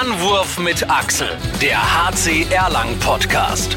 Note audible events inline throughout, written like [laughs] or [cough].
Anwurf mit Axel, der HC Erlangen Podcast.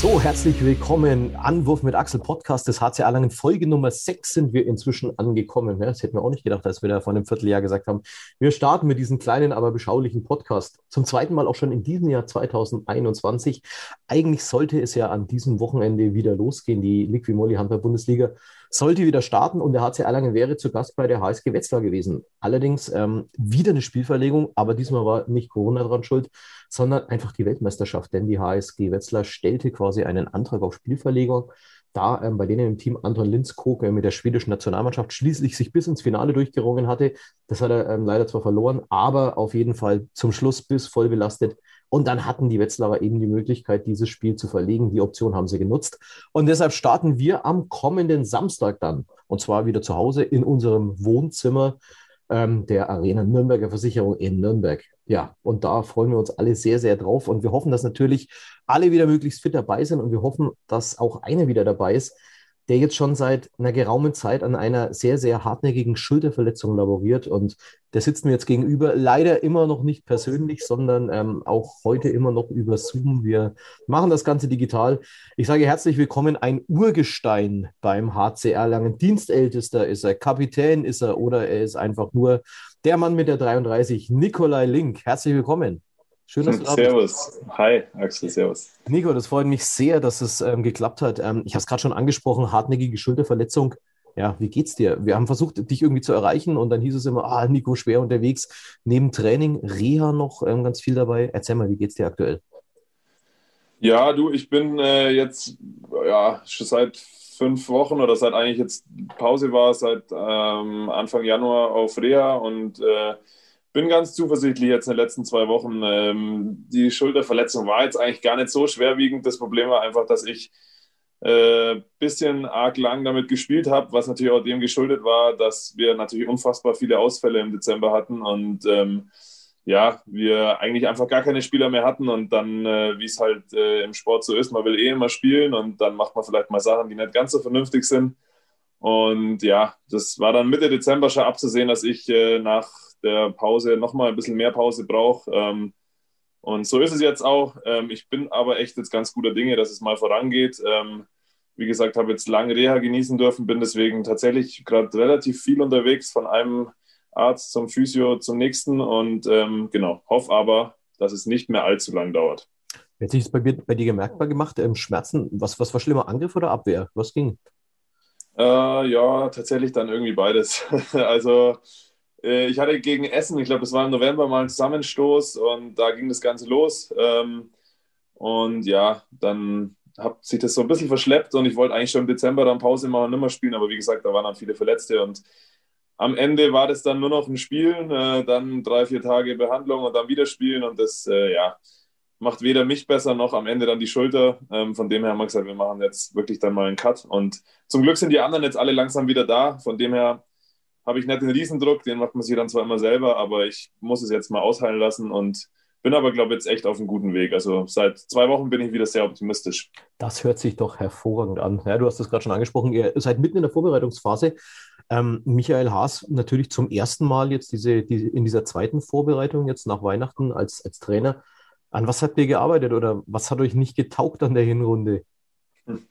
So, herzlich willkommen. Anwurf mit Axel Podcast des HC Erlangen. Folge Nummer 6 sind wir inzwischen angekommen. Das hätten wir auch nicht gedacht, als wir da vor einem Vierteljahr gesagt haben. Wir starten mit diesem kleinen, aber beschaulichen Podcast. Zum zweiten Mal auch schon in diesem Jahr 2021. Eigentlich sollte es ja an diesem Wochenende wieder losgehen. Die Liquimolli Handball-Bundesliga sollte wieder starten und der HC Erlangen wäre zu Gast bei der HSG Wetzlar gewesen. Allerdings ähm, wieder eine Spielverlegung, aber diesmal war nicht Corona dran schuld, sondern einfach die Weltmeisterschaft, denn die HSG Wetzlar stellte quasi einen Antrag auf Spielverlegung da ähm, bei denen im Team Anton Lindskog äh, mit der schwedischen Nationalmannschaft schließlich sich bis ins Finale durchgerungen hatte. Das hat er ähm, leider zwar verloren, aber auf jeden Fall zum Schluss bis voll belastet und dann hatten die Wetzlarer eben die Möglichkeit, dieses Spiel zu verlegen. Die Option haben sie genutzt. Und deshalb starten wir am kommenden Samstag dann. Und zwar wieder zu Hause in unserem Wohnzimmer ähm, der Arena Nürnberger Versicherung in Nürnberg. Ja, und da freuen wir uns alle sehr, sehr drauf. Und wir hoffen, dass natürlich alle wieder möglichst fit dabei sind. Und wir hoffen, dass auch einer wieder dabei ist, der jetzt schon seit einer geraumen Zeit an einer sehr, sehr hartnäckigen Schulterverletzung laboriert. Und der sitzt mir jetzt gegenüber, leider immer noch nicht persönlich, sondern ähm, auch heute immer noch über Zoom. Wir machen das Ganze digital. Ich sage herzlich willkommen, ein Urgestein beim HCR Langen. Dienstältester ist er, Kapitän ist er oder er ist einfach nur der Mann mit der 33, Nikolai Link. Herzlich willkommen. Schön, dass du da servus. Hi, Axel, servus. Nico, das freut mich sehr, dass es ähm, geklappt hat. Ähm, ich habe es gerade schon angesprochen, hartnäckige Schulterverletzung. Ja, wie geht's dir? Wir haben versucht, dich irgendwie zu erreichen und dann hieß es immer, ah, Nico, schwer unterwegs. Neben Training, Reha noch ähm, ganz viel dabei. Erzähl mal, wie geht's dir aktuell? Ja, du, ich bin äh, jetzt ja schon seit fünf Wochen oder seit eigentlich jetzt Pause war, seit ähm, Anfang Januar auf Reha und äh, bin ganz zuversichtlich jetzt in den letzten zwei Wochen. Ähm, die Schulterverletzung war jetzt eigentlich gar nicht so schwerwiegend. Das Problem war einfach, dass ich ein äh, bisschen arg lang damit gespielt habe, was natürlich auch dem geschuldet war, dass wir natürlich unfassbar viele Ausfälle im Dezember hatten und ähm, ja, wir eigentlich einfach gar keine Spieler mehr hatten und dann, äh, wie es halt äh, im Sport so ist, man will eh immer spielen und dann macht man vielleicht mal Sachen, die nicht ganz so vernünftig sind. Und ja, das war dann Mitte Dezember schon abzusehen, dass ich äh, nach der Pause nochmal ein bisschen mehr Pause brauche. Ähm, und so ist es jetzt auch. Ähm, ich bin aber echt jetzt ganz guter Dinge, dass es mal vorangeht. Ähm, wie gesagt, habe jetzt lange Reha genießen dürfen, bin deswegen tatsächlich gerade relativ viel unterwegs, von einem Arzt zum Physio zum nächsten und ähm, genau, hoffe aber, dass es nicht mehr allzu lang dauert. Hat sich das bei, bei dir gemerkbar gemacht? Ähm, Schmerzen, was, was war schlimmer, Angriff oder Abwehr? Was ging? Äh, ja, tatsächlich dann irgendwie beides. [laughs] also ich hatte gegen Essen, ich glaube, es war im November mal ein Zusammenstoß und da ging das Ganze los. Ähm, und ja, dann hat sich das so ein bisschen verschleppt und ich wollte eigentlich schon im Dezember dann Pause machen und nicht mehr spielen, aber wie gesagt, da waren dann viele Verletzte und am Ende war das dann nur noch ein Spielen, äh, dann drei, vier Tage Behandlung und dann wieder spielen und das, äh, ja, macht weder mich besser noch am Ende dann die Schulter. Ähm, von dem her haben wir gesagt, wir machen jetzt wirklich dann mal einen Cut und zum Glück sind die anderen jetzt alle langsam wieder da. Von dem her habe ich nicht den Riesendruck, den macht man sich dann zwar immer selber, aber ich muss es jetzt mal ausheilen lassen und bin aber, glaube ich, jetzt echt auf einem guten Weg. Also seit zwei Wochen bin ich wieder sehr optimistisch. Das hört sich doch hervorragend an. Ja, du hast es gerade schon angesprochen, ihr seid mitten in der Vorbereitungsphase. Ähm, Michael Haas natürlich zum ersten Mal jetzt diese, die, in dieser zweiten Vorbereitung jetzt nach Weihnachten als, als Trainer. An was habt ihr gearbeitet oder was hat euch nicht getaugt an der Hinrunde? Hm.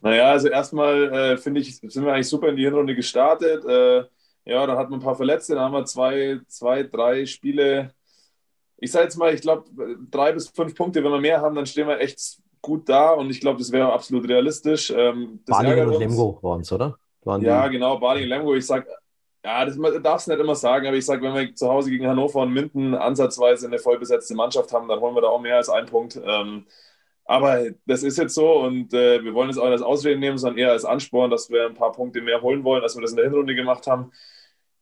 Naja, also erstmal äh, finde ich, sind wir eigentlich super in die Hinrunde gestartet. Äh, ja, dann hat man ein paar Verletzte, dann haben wir zwei, zwei drei Spiele. Ich sage jetzt mal, ich glaube, drei bis fünf Punkte, wenn wir mehr haben, dann stehen wir echt gut da und ich glaube, das wäre absolut realistisch. Ähm, Baling und Lemgo waren es, oder? Waren ja, genau, Baling und Lemgo. Ich sage, ja, das darfst du nicht immer sagen, aber ich sage, wenn wir zu Hause gegen Hannover und Minden ansatzweise eine vollbesetzte Mannschaft haben, dann holen wir da auch mehr als einen Punkt. Ähm, aber das ist jetzt so und äh, wir wollen es auch nicht als Ausrede nehmen, sondern eher als Ansporn, dass wir ein paar Punkte mehr holen wollen, als wir das in der Hinrunde gemacht haben.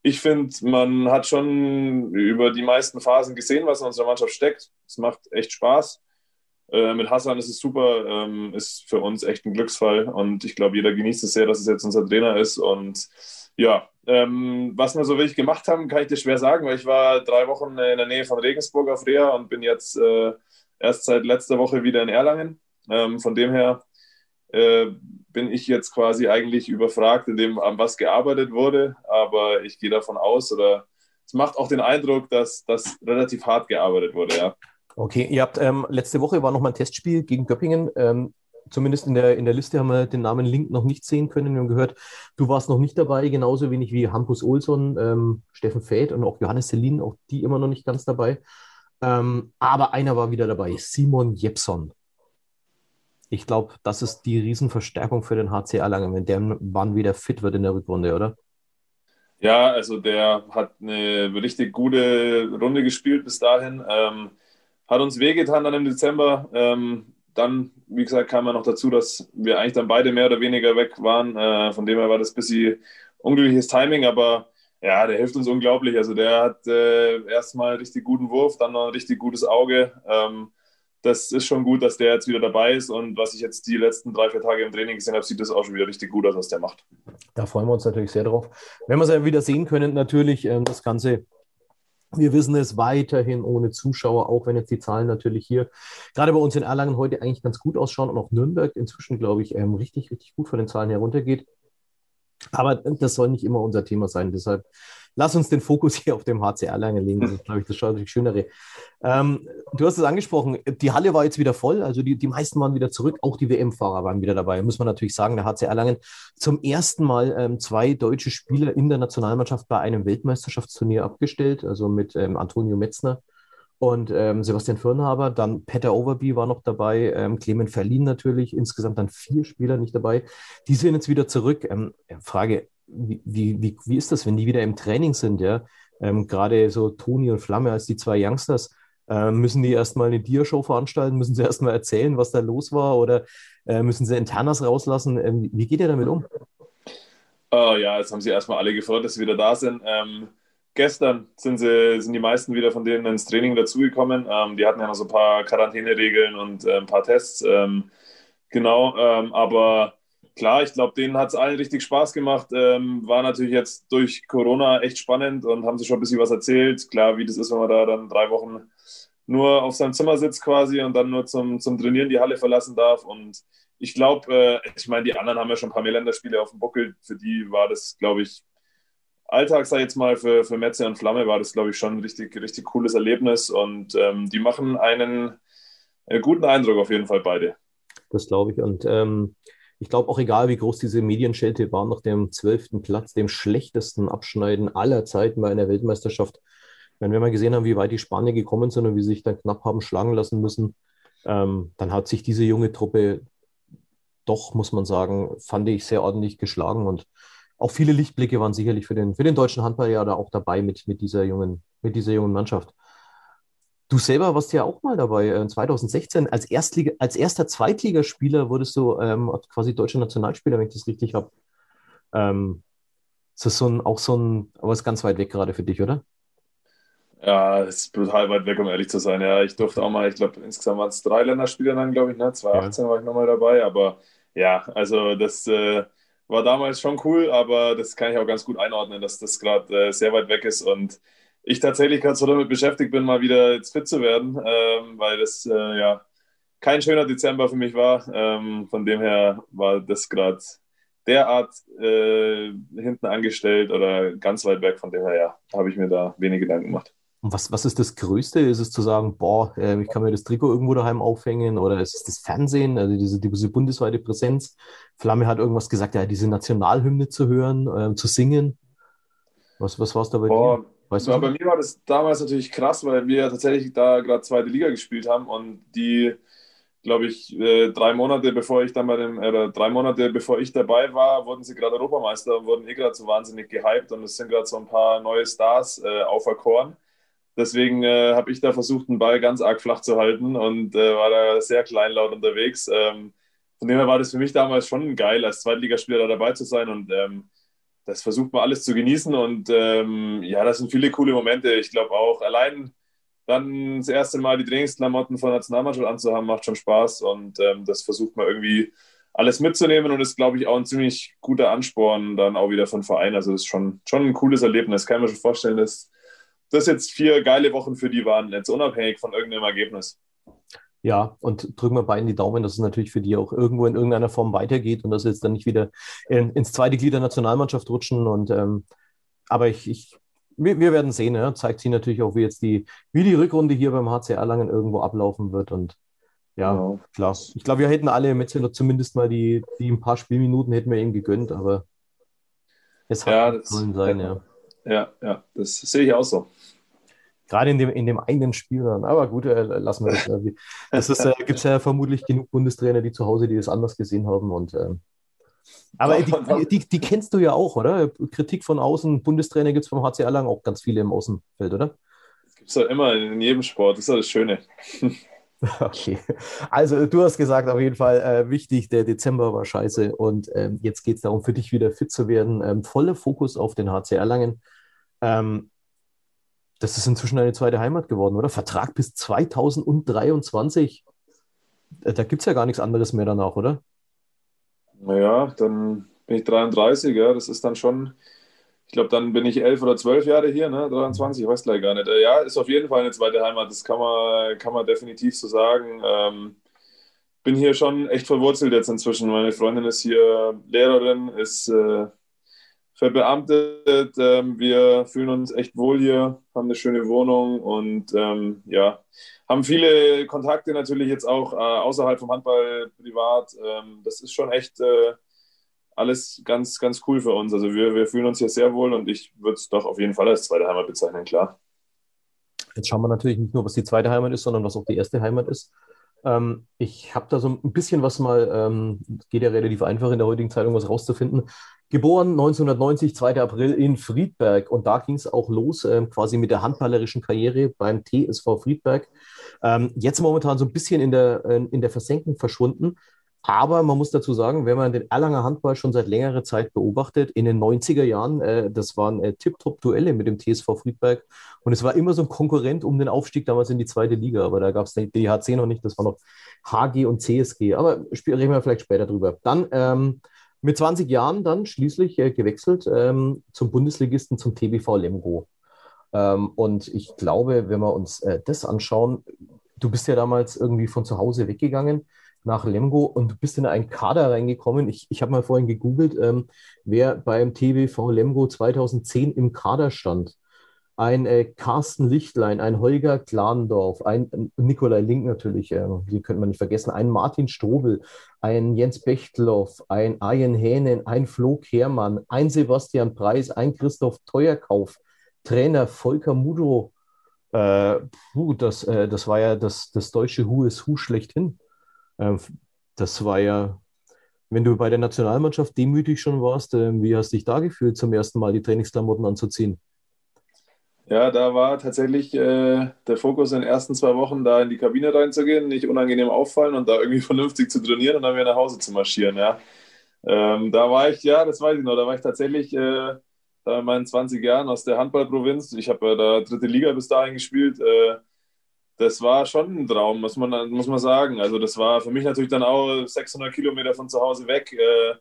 Ich finde, man hat schon über die meisten Phasen gesehen, was in unserer Mannschaft steckt. Es macht echt Spaß. Äh, mit Hassan ist es super, ähm, ist für uns echt ein Glücksfall und ich glaube, jeder genießt es sehr, dass es jetzt unser Trainer ist. Und ja, ähm, was wir so wirklich gemacht haben, kann ich dir schwer sagen, weil ich war drei Wochen in der Nähe von Regensburg auf Reha und bin jetzt äh, erst seit letzter Woche wieder in Erlangen. Ähm, von dem her äh, bin ich jetzt quasi eigentlich überfragt, in dem, an was gearbeitet wurde. Aber ich gehe davon aus oder es macht auch den Eindruck, dass das relativ hart gearbeitet wurde, ja. Okay, ihr habt ähm, letzte Woche war noch mal ein Testspiel gegen Göppingen. Ähm, zumindest in der, in der Liste haben wir den Namen Link noch nicht sehen können. Wir haben gehört, du warst noch nicht dabei, genauso wenig wie Hampus Olsson, ähm, Steffen Fäth und auch Johannes Selin, auch die immer noch nicht ganz dabei. Ähm, aber einer war wieder dabei, Simon Jepson. Ich glaube, das ist die Riesenverstärkung für den HC Erlangen, wenn der Mann wieder fit wird in der Rückrunde, oder? Ja, also der hat eine richtig gute Runde gespielt bis dahin. Ähm, hat uns wehgetan dann im Dezember. Ähm, dann, wie gesagt, kam ja noch dazu, dass wir eigentlich dann beide mehr oder weniger weg waren. Äh, von dem her war das ein bisschen unglückliches Timing, aber ja, der hilft uns unglaublich. Also der hat äh, erstmal richtig guten Wurf, dann noch ein richtig gutes Auge. Ähm, das ist schon gut, dass der jetzt wieder dabei ist. Und was ich jetzt die letzten drei, vier Tage im Training gesehen habe, sieht das auch schon wieder richtig gut aus, was der macht. Da freuen wir uns natürlich sehr drauf. Wenn wir es ja wieder sehen können, natürlich ähm, das Ganze wir wissen es weiterhin ohne Zuschauer, auch wenn jetzt die Zahlen natürlich hier gerade bei uns in Erlangen heute eigentlich ganz gut ausschauen und auch Nürnberg inzwischen, glaube ich, ähm, richtig, richtig gut von den Zahlen heruntergeht. Aber das soll nicht immer unser Thema sein. Deshalb lass uns den Fokus [laughs] hier auf dem HCR lange legen. Das ist, glaube ich, das deutlich Schönere. Ähm, du hast es angesprochen, die Halle war jetzt wieder voll, also die, die meisten waren wieder zurück, auch die WM-Fahrer waren wieder dabei. Muss man natürlich sagen, der HCR Langen zum ersten Mal ähm, zwei deutsche Spieler in der Nationalmannschaft bei einem Weltmeisterschaftsturnier abgestellt, also mit ähm, Antonio Metzner und ähm, Sebastian Firnhaber, dann Peter Overby war noch dabei, ähm, Clement Verlin natürlich, insgesamt dann vier Spieler nicht dabei. Die sind jetzt wieder zurück. Ähm, Frage, wie, wie, wie ist das, wenn die wieder im Training sind, ja? Ähm, Gerade so Toni und Flamme als die zwei Youngsters, äh, müssen die erstmal eine Dia-Show veranstalten? Müssen sie [laughs] erstmal erzählen, was da los war? Oder äh, müssen sie Internas rauslassen? Ähm, wie geht ihr damit um? Oh, ja, jetzt haben sie erstmal alle gefreut, dass sie wieder da sind. Ähm, gestern sind, sie, sind die meisten wieder von denen ins Training dazugekommen. Ähm, die hatten ja noch so ein paar Quarantäneregeln und äh, ein paar Tests. Ähm, genau, ähm, aber klar, ich glaube, denen hat es allen richtig Spaß gemacht. Ähm, war natürlich jetzt durch Corona echt spannend und haben sich schon ein bisschen was erzählt. Klar, wie das ist, wenn man da dann drei Wochen nur auf seinem Zimmer sitzt quasi und dann nur zum, zum Trainieren die Halle verlassen darf. Und ich glaube, äh, ich meine, die anderen haben ja schon ein paar mehr Länderspiele auf dem Buckel. Für die war das, glaube ich, Alltag, sag ich jetzt mal, für, für Metze und Flamme war das, glaube ich, schon ein richtig, richtig cooles Erlebnis. Und ähm, die machen einen äh, guten Eindruck auf jeden Fall beide. Das glaube ich. Und ähm, ich glaube auch egal, wie groß diese Medienschelte war, nach dem zwölften Platz, dem schlechtesten Abschneiden aller Zeiten bei einer Weltmeisterschaft. Wenn wir mal gesehen haben, wie weit die Spanier gekommen sind und wie sie sich dann knapp haben schlagen lassen müssen, ähm, dann hat sich diese junge Truppe doch, muss man sagen, fand ich sehr ordentlich geschlagen und auch viele Lichtblicke waren sicherlich für den, für den deutschen Handball ja da auch dabei mit, mit, dieser jungen, mit dieser jungen Mannschaft. Du selber warst ja auch mal dabei, 2016 äh, als, Erstliga, als erster Zweitligaspieler wurdest du ähm, quasi deutscher Nationalspieler, wenn ich das richtig habe. Ähm, ist das so ein, auch so ein, aber ist ganz weit weg gerade für dich, oder? Ja, es ist brutal weit weg, um ehrlich zu sein. Ja, ich durfte auch mal, ich glaube, insgesamt waren es drei Länderspieler dann, glaube ich, ne? 2018 ja. war ich nochmal dabei, aber ja, also das äh, war damals schon cool, aber das kann ich auch ganz gut einordnen, dass das gerade äh, sehr weit weg ist und ich tatsächlich gerade so damit beschäftigt bin, mal wieder jetzt fit zu werden, ähm, weil das äh, ja kein schöner Dezember für mich war. Ähm, von dem her war das gerade derart äh, hinten angestellt oder ganz weit weg. Von dem her ja, habe ich mir da wenig Gedanken gemacht. Und was, was ist das Größte? Ist es zu sagen, boah, äh, ich kann mir das Trikot irgendwo daheim aufhängen oder ist es das Fernsehen, also diese, diese bundesweite Präsenz? Flamme hat irgendwas gesagt, ja, diese Nationalhymne zu hören, äh, zu singen. Was, was war es da bei boah. dir? Weißt du? Bei mir war das damals natürlich krass, weil wir tatsächlich da gerade zweite Liga gespielt haben und die, glaube ich, äh, drei Monate bevor ich dann bei dem, äh, drei Monate bevor ich dabei war, wurden sie gerade Europameister und wurden eh gerade so wahnsinnig gehypt und es sind gerade so ein paar neue Stars äh, auferkoren. Deswegen äh, habe ich da versucht, den Ball ganz arg flach zu halten und äh, war da sehr kleinlaut unterwegs. Ähm, von dem her war das für mich damals schon geil, als Zweitligaspieler da dabei zu sein und ähm, das versucht man alles zu genießen und ähm, ja, das sind viele coole Momente. Ich glaube auch allein dann das erste Mal die Trainingsklamotten von Nationalmannschaft anzuhaben, macht schon Spaß und ähm, das versucht man irgendwie alles mitzunehmen und ist, glaube ich, auch ein ziemlich guter Ansporn dann auch wieder von Verein. Also das ist schon, schon ein cooles Erlebnis. Kann mir schon vorstellen, dass das jetzt vier geile Wochen für die waren, jetzt unabhängig von irgendeinem Ergebnis. Ja, und drücken wir beiden die Daumen, dass es natürlich für die auch irgendwo in irgendeiner Form weitergeht und dass sie jetzt dann nicht wieder in, ins zweite Glied der Nationalmannschaft rutschen. Und ähm, aber ich, ich wir, wir, werden sehen. Ja. Zeigt sich natürlich auch, wie jetzt die, wie die Rückrunde hier beim HCR Langen irgendwo ablaufen wird. Und ja, genau. klar. Ich glaube, wir hätten alle Metzeler zumindest mal die, die ein paar Spielminuten hätten wir ihm gegönnt, aber es hat ja, das, sollen sein, ja. Ja, ja, das sehe ich auch so. Gerade in dem, in dem einen Spiel dann. Aber gut, äh, lassen wir das. [laughs] das ist, äh, gibt es ja vermutlich genug Bundestrainer, die zu Hause, die das anders gesehen haben. Und, äh, aber die, die, die, kennst du ja auch, oder? Kritik von außen, Bundestrainer gibt es vom HCR lang auch ganz viele im Außenfeld, oder? Das gibt es ja immer in jedem Sport, das ist ja das Schöne. [laughs] Okay, also du hast gesagt, auf jeden Fall äh, wichtig, der Dezember war scheiße und ähm, jetzt geht es darum, für dich wieder fit zu werden. Ähm, voller Fokus auf den HCR Langen. Ähm, das ist inzwischen eine zweite Heimat geworden, oder? Vertrag bis 2023. Äh, da gibt es ja gar nichts anderes mehr danach, oder? Naja, dann bin ich 33, ja. Das ist dann schon, ich glaube, dann bin ich elf oder zwölf Jahre hier, ne? 23, ich weiß gleich gar nicht. Äh, ja, ist auf jeden Fall eine zweite Heimat, das kann man, kann man definitiv so sagen. Ähm, bin hier schon echt verwurzelt jetzt inzwischen. Meine Freundin ist hier Lehrerin, ist äh, verbeamtet. Ähm, wir fühlen uns echt wohl hier, haben eine schöne Wohnung und ähm, ja, haben viele Kontakte natürlich jetzt auch äh, außerhalb vom Handball privat. Ähm, das ist schon echt äh, alles ganz, ganz cool für uns. Also wir, wir fühlen uns hier sehr wohl und ich würde es doch auf jeden Fall als zweite Heimat bezeichnen, klar. Jetzt schauen wir natürlich nicht nur, was die zweite Heimat ist, sondern was auch die erste Heimat ist. Ähm, ich habe da so ein bisschen was mal, ähm, geht ja relativ einfach in der heutigen Zeitung was rauszufinden. Geboren 1990, 2. April in Friedberg. Und da ging es auch los, ähm, quasi mit der handballerischen Karriere beim TSV Friedberg. Ähm, jetzt momentan so ein bisschen in der, in der Versenkung verschwunden. Aber man muss dazu sagen, wenn man den Erlanger Handball schon seit längerer Zeit beobachtet, in den 90er Jahren, äh, das waren äh, Tip-Top-Duelle mit dem TSV Friedberg. Und es war immer so ein Konkurrent um den Aufstieg damals in die zweite Liga. Aber da gab es die HC noch nicht, das war noch HG und CSG. Aber reden wir vielleicht später drüber. Dann ähm, mit 20 Jahren dann schließlich äh, gewechselt ähm, zum Bundesligisten, zum TBV Lemgo. Ähm, und ich glaube, wenn wir uns äh, das anschauen, du bist ja damals irgendwie von zu Hause weggegangen nach Lemgo und du bist in einen Kader reingekommen. Ich, ich habe mal vorhin gegoogelt, ähm, wer beim TBV Lemgo 2010 im Kader stand ein äh, Carsten Lichtlein, ein Holger Klandorf, ein äh, Nikolai Link natürlich, äh, die könnte man nicht vergessen, ein Martin Strobel, ein Jens Bechtloff, ein Arjen Hähnen, ein Flo Kehrmann, ein Sebastian Preis, ein Christoph Teuerkauf, Trainer Volker Mudo. Äh, puh, das, äh, das war ja das, das deutsche Hu ist Hu schlechthin. Ähm, das war ja, wenn du bei der Nationalmannschaft demütig schon warst, äh, wie hast du dich da gefühlt, zum ersten Mal die Trainingsklamotten anzuziehen? Ja, da war tatsächlich äh, der Fokus in den ersten zwei Wochen, da in die Kabine reinzugehen, nicht unangenehm auffallen und da irgendwie [laughs] vernünftig zu trainieren und dann wieder nach Hause zu marschieren. Ja. Ähm, da war ich, ja, das weiß ich noch, da war ich tatsächlich äh, da in meinen 20 Jahren aus der Handballprovinz. Ich habe äh, da dritte Liga bis dahin gespielt. Äh, das war schon ein Traum, muss man, muss man sagen. Also, das war für mich natürlich dann auch 600 Kilometer von zu Hause weg äh,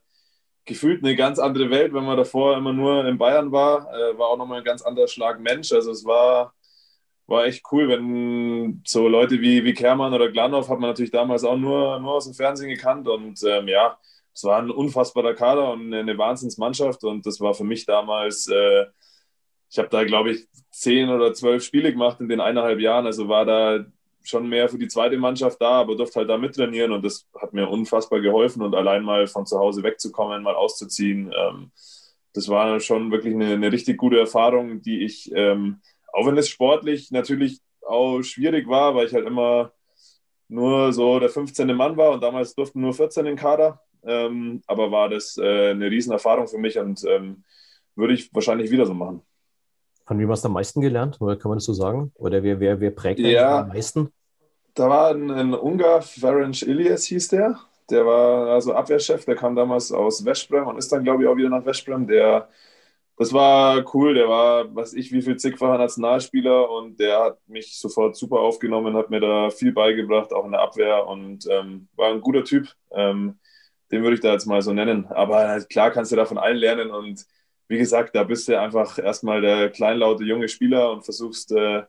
gefühlt eine ganz andere Welt, wenn man davor immer nur in Bayern war. Äh, war auch nochmal ein ganz anderer Schlag Mensch. Also es war, war echt cool, wenn so Leute wie, wie Kermann oder Glanov hat man natürlich damals auch nur, nur aus dem Fernsehen gekannt. Und ähm, ja, es war ein unfassbarer Kader und eine, Wahnsinnsmannschaft. Und das war für mich damals, äh, ich habe da, glaube ich, zehn oder zwölf Spiele gemacht in den eineinhalb Jahren. Also war da schon mehr für die zweite Mannschaft da, aber durfte halt da mittrainieren und das hat mir unfassbar geholfen und allein mal von zu Hause wegzukommen, mal auszuziehen, ähm, das war schon wirklich eine, eine, richtig gute Erfahrung, die ich, ähm, auch wenn es sportlich natürlich auch schwierig war, weil ich halt immer nur so der 15. Mann war und damals durften nur 14 in Kader, ähm, aber war das äh, eine Riesenerfahrung für mich und ähm, würde ich wahrscheinlich wieder so machen. Von wem hast du am meisten gelernt? Oder kann man das so sagen? Oder wer, wer, wer prägt ja, am meisten? Da war ein, ein Ungar, Ferenc Ilias hieß der. Der war also Abwehrchef, der kam damals aus Westbrem und ist dann, glaube ich, auch wieder nach Westbrem. Der, das war cool, der war, was ich, wie viel zigfacher Nationalspieler und der hat mich sofort super aufgenommen, hat mir da viel beigebracht, auch in der Abwehr und ähm, war ein guter Typ. Ähm, den würde ich da jetzt mal so nennen. Aber klar kannst du da von allen lernen und wie gesagt, da bist du einfach erstmal der kleinlaute junge Spieler und versuchst äh,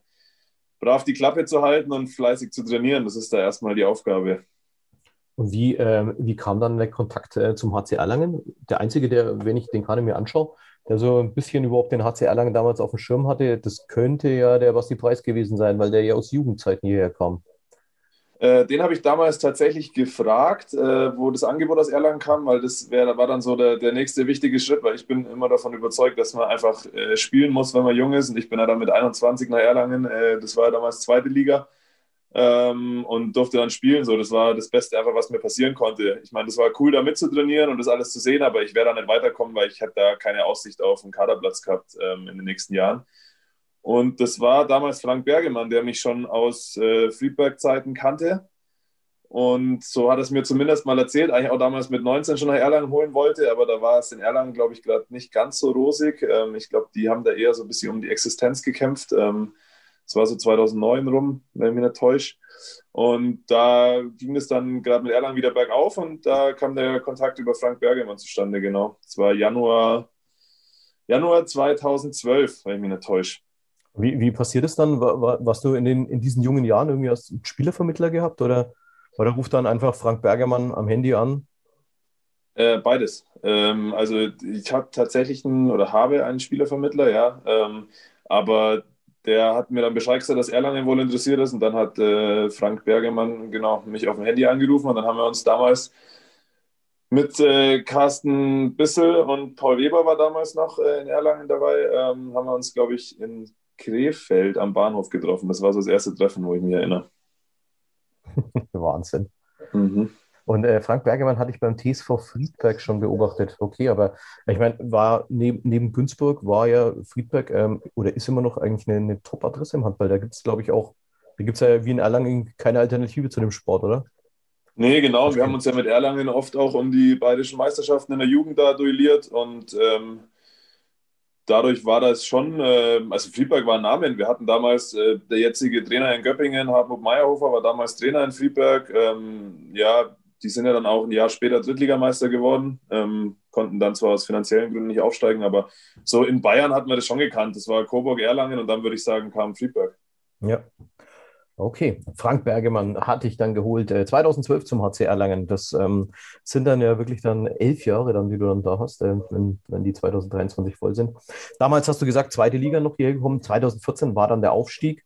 brav die Klappe zu halten und fleißig zu trainieren. Das ist da erstmal die Aufgabe. Und wie, äh, wie kam dann der Kontakt äh, zum HC Erlangen? Der einzige, der, wenn ich den gerade mir anschaue, der so ein bisschen überhaupt den HC Erlangen damals auf dem Schirm hatte, das könnte ja der Basti Preis gewesen sein, weil der ja aus Jugendzeiten hierher kam. Äh, den habe ich damals tatsächlich gefragt, äh, wo das Angebot aus Erlangen kam, weil das wär, war dann so der, der nächste wichtige Schritt, weil ich bin immer davon überzeugt, dass man einfach äh, spielen muss, wenn man jung ist. Und ich bin ja dann mit 21 nach Erlangen, äh, das war ja damals zweite Liga ähm, und durfte dann spielen. So, das war das Beste einfach, was mir passieren konnte. Ich meine, das war cool, da mitzutrainieren und das alles zu sehen, aber ich werde da nicht weiterkommen, weil ich hätte da keine Aussicht auf einen Kaderplatz gehabt ähm, in den nächsten Jahren. Und das war damals Frank Bergemann, der mich schon aus äh, Friedberg-Zeiten kannte. Und so hat es mir zumindest mal erzählt, eigentlich auch damals mit 19 schon nach Erlangen holen wollte, aber da war es in Erlangen, glaube ich, gerade nicht ganz so rosig. Ähm, ich glaube, die haben da eher so ein bisschen um die Existenz gekämpft. Ähm, das war so 2009 rum, wenn ich mich nicht täusche. Und da ging es dann gerade mit Erlangen wieder bergauf und da kam der Kontakt über Frank Bergemann zustande, genau. Das war Januar, Januar 2012, wenn ich mich nicht täusche. Wie, wie passiert es dann? War, war, warst du in, den, in diesen jungen Jahren irgendwie als Spielervermittler gehabt oder, oder ruft dann einfach Frank Bergermann am Handy an? Äh, beides. Ähm, also ich habe tatsächlich einen oder habe einen Spielervermittler, ja. Ähm, aber der hat mir dann Bescheid gesagt, dass Erlangen wohl interessiert ist und dann hat äh, Frank Bergermann genau mich auf dem Handy angerufen und dann haben wir uns damals mit äh, Carsten Bissel und Paul Weber war damals noch äh, in Erlangen dabei, ähm, haben wir uns, glaube ich, in Krefeld am Bahnhof getroffen. Das war so das erste Treffen, wo ich mich erinnere. [laughs] Wahnsinn. Mhm. Und äh, Frank Bergemann hatte ich beim TSV Friedberg schon beobachtet. Okay, aber ich meine, war neben, neben Günzburg war ja Friedberg ähm, oder ist immer noch eigentlich eine, eine Top-Adresse im Handball. Da gibt es, glaube ich, auch, da gibt es ja wie in Erlangen keine Alternative zu dem Sport, oder? Nee, genau. Wir haben uns ja mit Erlangen oft auch um die bayerischen Meisterschaften in der Jugend da duelliert und ähm, dadurch war das schon, äh, also Friedberg war ein Name. Wir hatten damals äh, der jetzige Trainer in Göppingen, Hartmut Meyerhofer, war damals Trainer in Friedberg. Ähm, ja, die sind ja dann auch ein Jahr später Drittligameister geworden, ähm, konnten dann zwar aus finanziellen Gründen nicht aufsteigen, aber so in Bayern hat man das schon gekannt. Das war Coburg, Erlangen und dann würde ich sagen, kam Friedberg. Ja, Okay, Frank Bergemann hatte ich dann geholt, äh, 2012 zum HC Erlangen. Das ähm, sind dann ja wirklich dann elf Jahre, dann, die du dann da hast, äh, wenn, wenn die 2023 voll sind. Damals hast du gesagt, zweite Liga noch hierher gekommen. 2014 war dann der Aufstieg.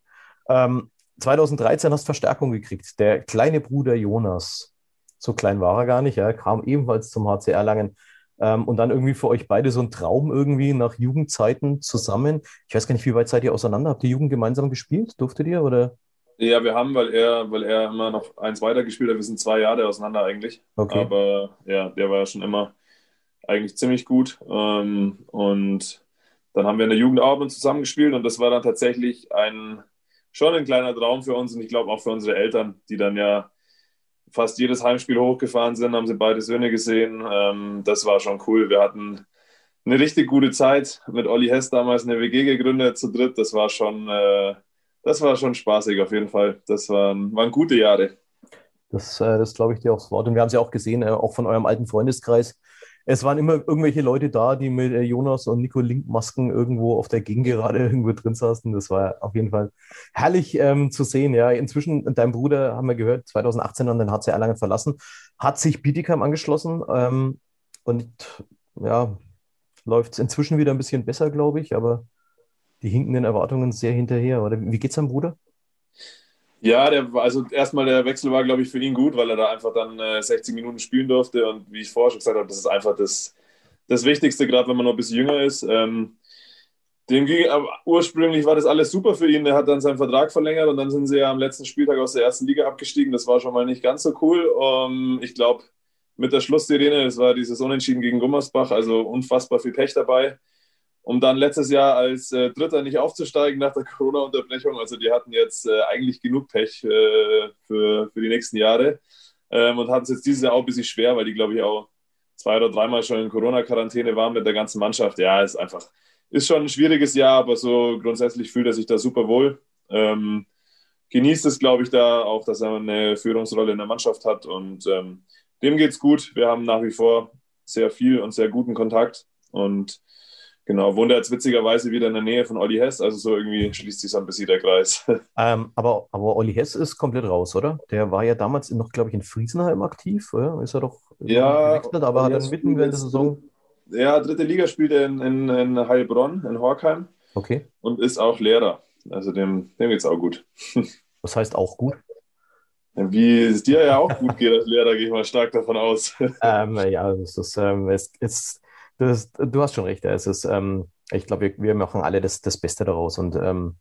Ähm, 2013 hast Verstärkung gekriegt. Der kleine Bruder Jonas, so klein war er gar nicht, er kam ebenfalls zum HC Erlangen. Ähm, und dann irgendwie für euch beide so ein Traum irgendwie nach Jugendzeiten zusammen. Ich weiß gar nicht, wie weit seid ihr auseinander? Habt ihr Jugend gemeinsam gespielt? Durftet ihr oder? Ja, wir haben, weil er, weil er immer noch eins weiter gespielt hat. Wir sind zwei Jahre auseinander eigentlich. Okay. Aber ja, der war ja schon immer eigentlich ziemlich gut. Ähm, und dann haben wir in der Jugend auch zusammengespielt und das war dann tatsächlich ein schon ein kleiner Traum für uns und ich glaube auch für unsere Eltern, die dann ja fast jedes Heimspiel hochgefahren sind, haben sie beide Söhne gesehen. Ähm, das war schon cool. Wir hatten eine richtig gute Zeit mit Olli Hess damals eine WG gegründet zu dritt. Das war schon äh, das war schon spaßig auf jeden Fall. Das waren, waren gute Jahre. Das, äh, das glaube ich dir aufs Wort. Und wir haben es ja auch gesehen, äh, auch von eurem alten Freundeskreis. Es waren immer irgendwelche Leute da, die mit äh, Jonas und Nico Link-Masken irgendwo auf der Gegengerade [laughs] irgendwo drin saßen. Das war auf jeden Fall herrlich ähm, zu sehen. Ja, inzwischen, dein Bruder, haben wir gehört, 2018 an den HC Erlangen verlassen, hat sich Bietigheim angeschlossen ähm, und ja, läuft es inzwischen wieder ein bisschen besser, glaube ich, aber die hinken den Erwartungen sehr hinterher. Oder wie geht's seinem Bruder? Ja, der, also erstmal der Wechsel war, glaube ich, für ihn gut, weil er da einfach dann äh, 60 Minuten spielen durfte. Und wie ich vorher schon gesagt habe, das ist einfach das, das Wichtigste, gerade wenn man noch ein bisschen jünger ist. Ähm, dem ging, aber ursprünglich war das alles super für ihn. Der hat dann seinen Vertrag verlängert und dann sind sie ja am letzten Spieltag aus der ersten Liga abgestiegen. Das war schon mal nicht ganz so cool. Um, ich glaube, mit der Schlusssirene, das war dieses Unentschieden gegen Gummersbach, also unfassbar viel Pech dabei um dann letztes Jahr als äh, Dritter nicht aufzusteigen nach der [laughs] Corona-Unterbrechung. Also die hatten jetzt äh, eigentlich genug Pech äh, für, für die nächsten Jahre ähm, und hatten es jetzt dieses Jahr auch ein bisschen schwer, weil die, glaube ich, auch zwei oder dreimal schon in Corona-Quarantäne waren mit der ganzen Mannschaft. Ja, ist einfach, ist schon ein schwieriges Jahr, aber so grundsätzlich fühlt er sich da super wohl. Ähm, genießt es, glaube ich, da auch, dass er eine Führungsrolle in der Mannschaft hat und ähm, dem es gut. Wir haben nach wie vor sehr viel und sehr guten Kontakt und Genau, wohnt er jetzt witzigerweise wieder in der Nähe von Olli Hess, also so irgendwie schließt sich so ein bisschen der Kreis. [laughs] Ähm, aber, aber Olli Hess ist komplett raus, oder? Der war ja damals noch, glaube ich, in Friesenheim aktiv, oder? Ist er doch ja, gewechselt, aber hat dann mitten während der Saison. Ja, dritte Liga spielt er in, in, in Heilbronn, in Horkheim. Okay. Und ist auch Lehrer. Also dem, dem geht es auch gut. [laughs] Was heißt auch gut? Wie es dir ja auch gut geht als Lehrer, gehe ich mal stark davon aus. [laughs] ähm, ja, es ist, ähm, es, es, das, du hast schon recht. Es ist, ähm, ich glaube, wir, wir machen alle das, das Beste daraus. Und ähm,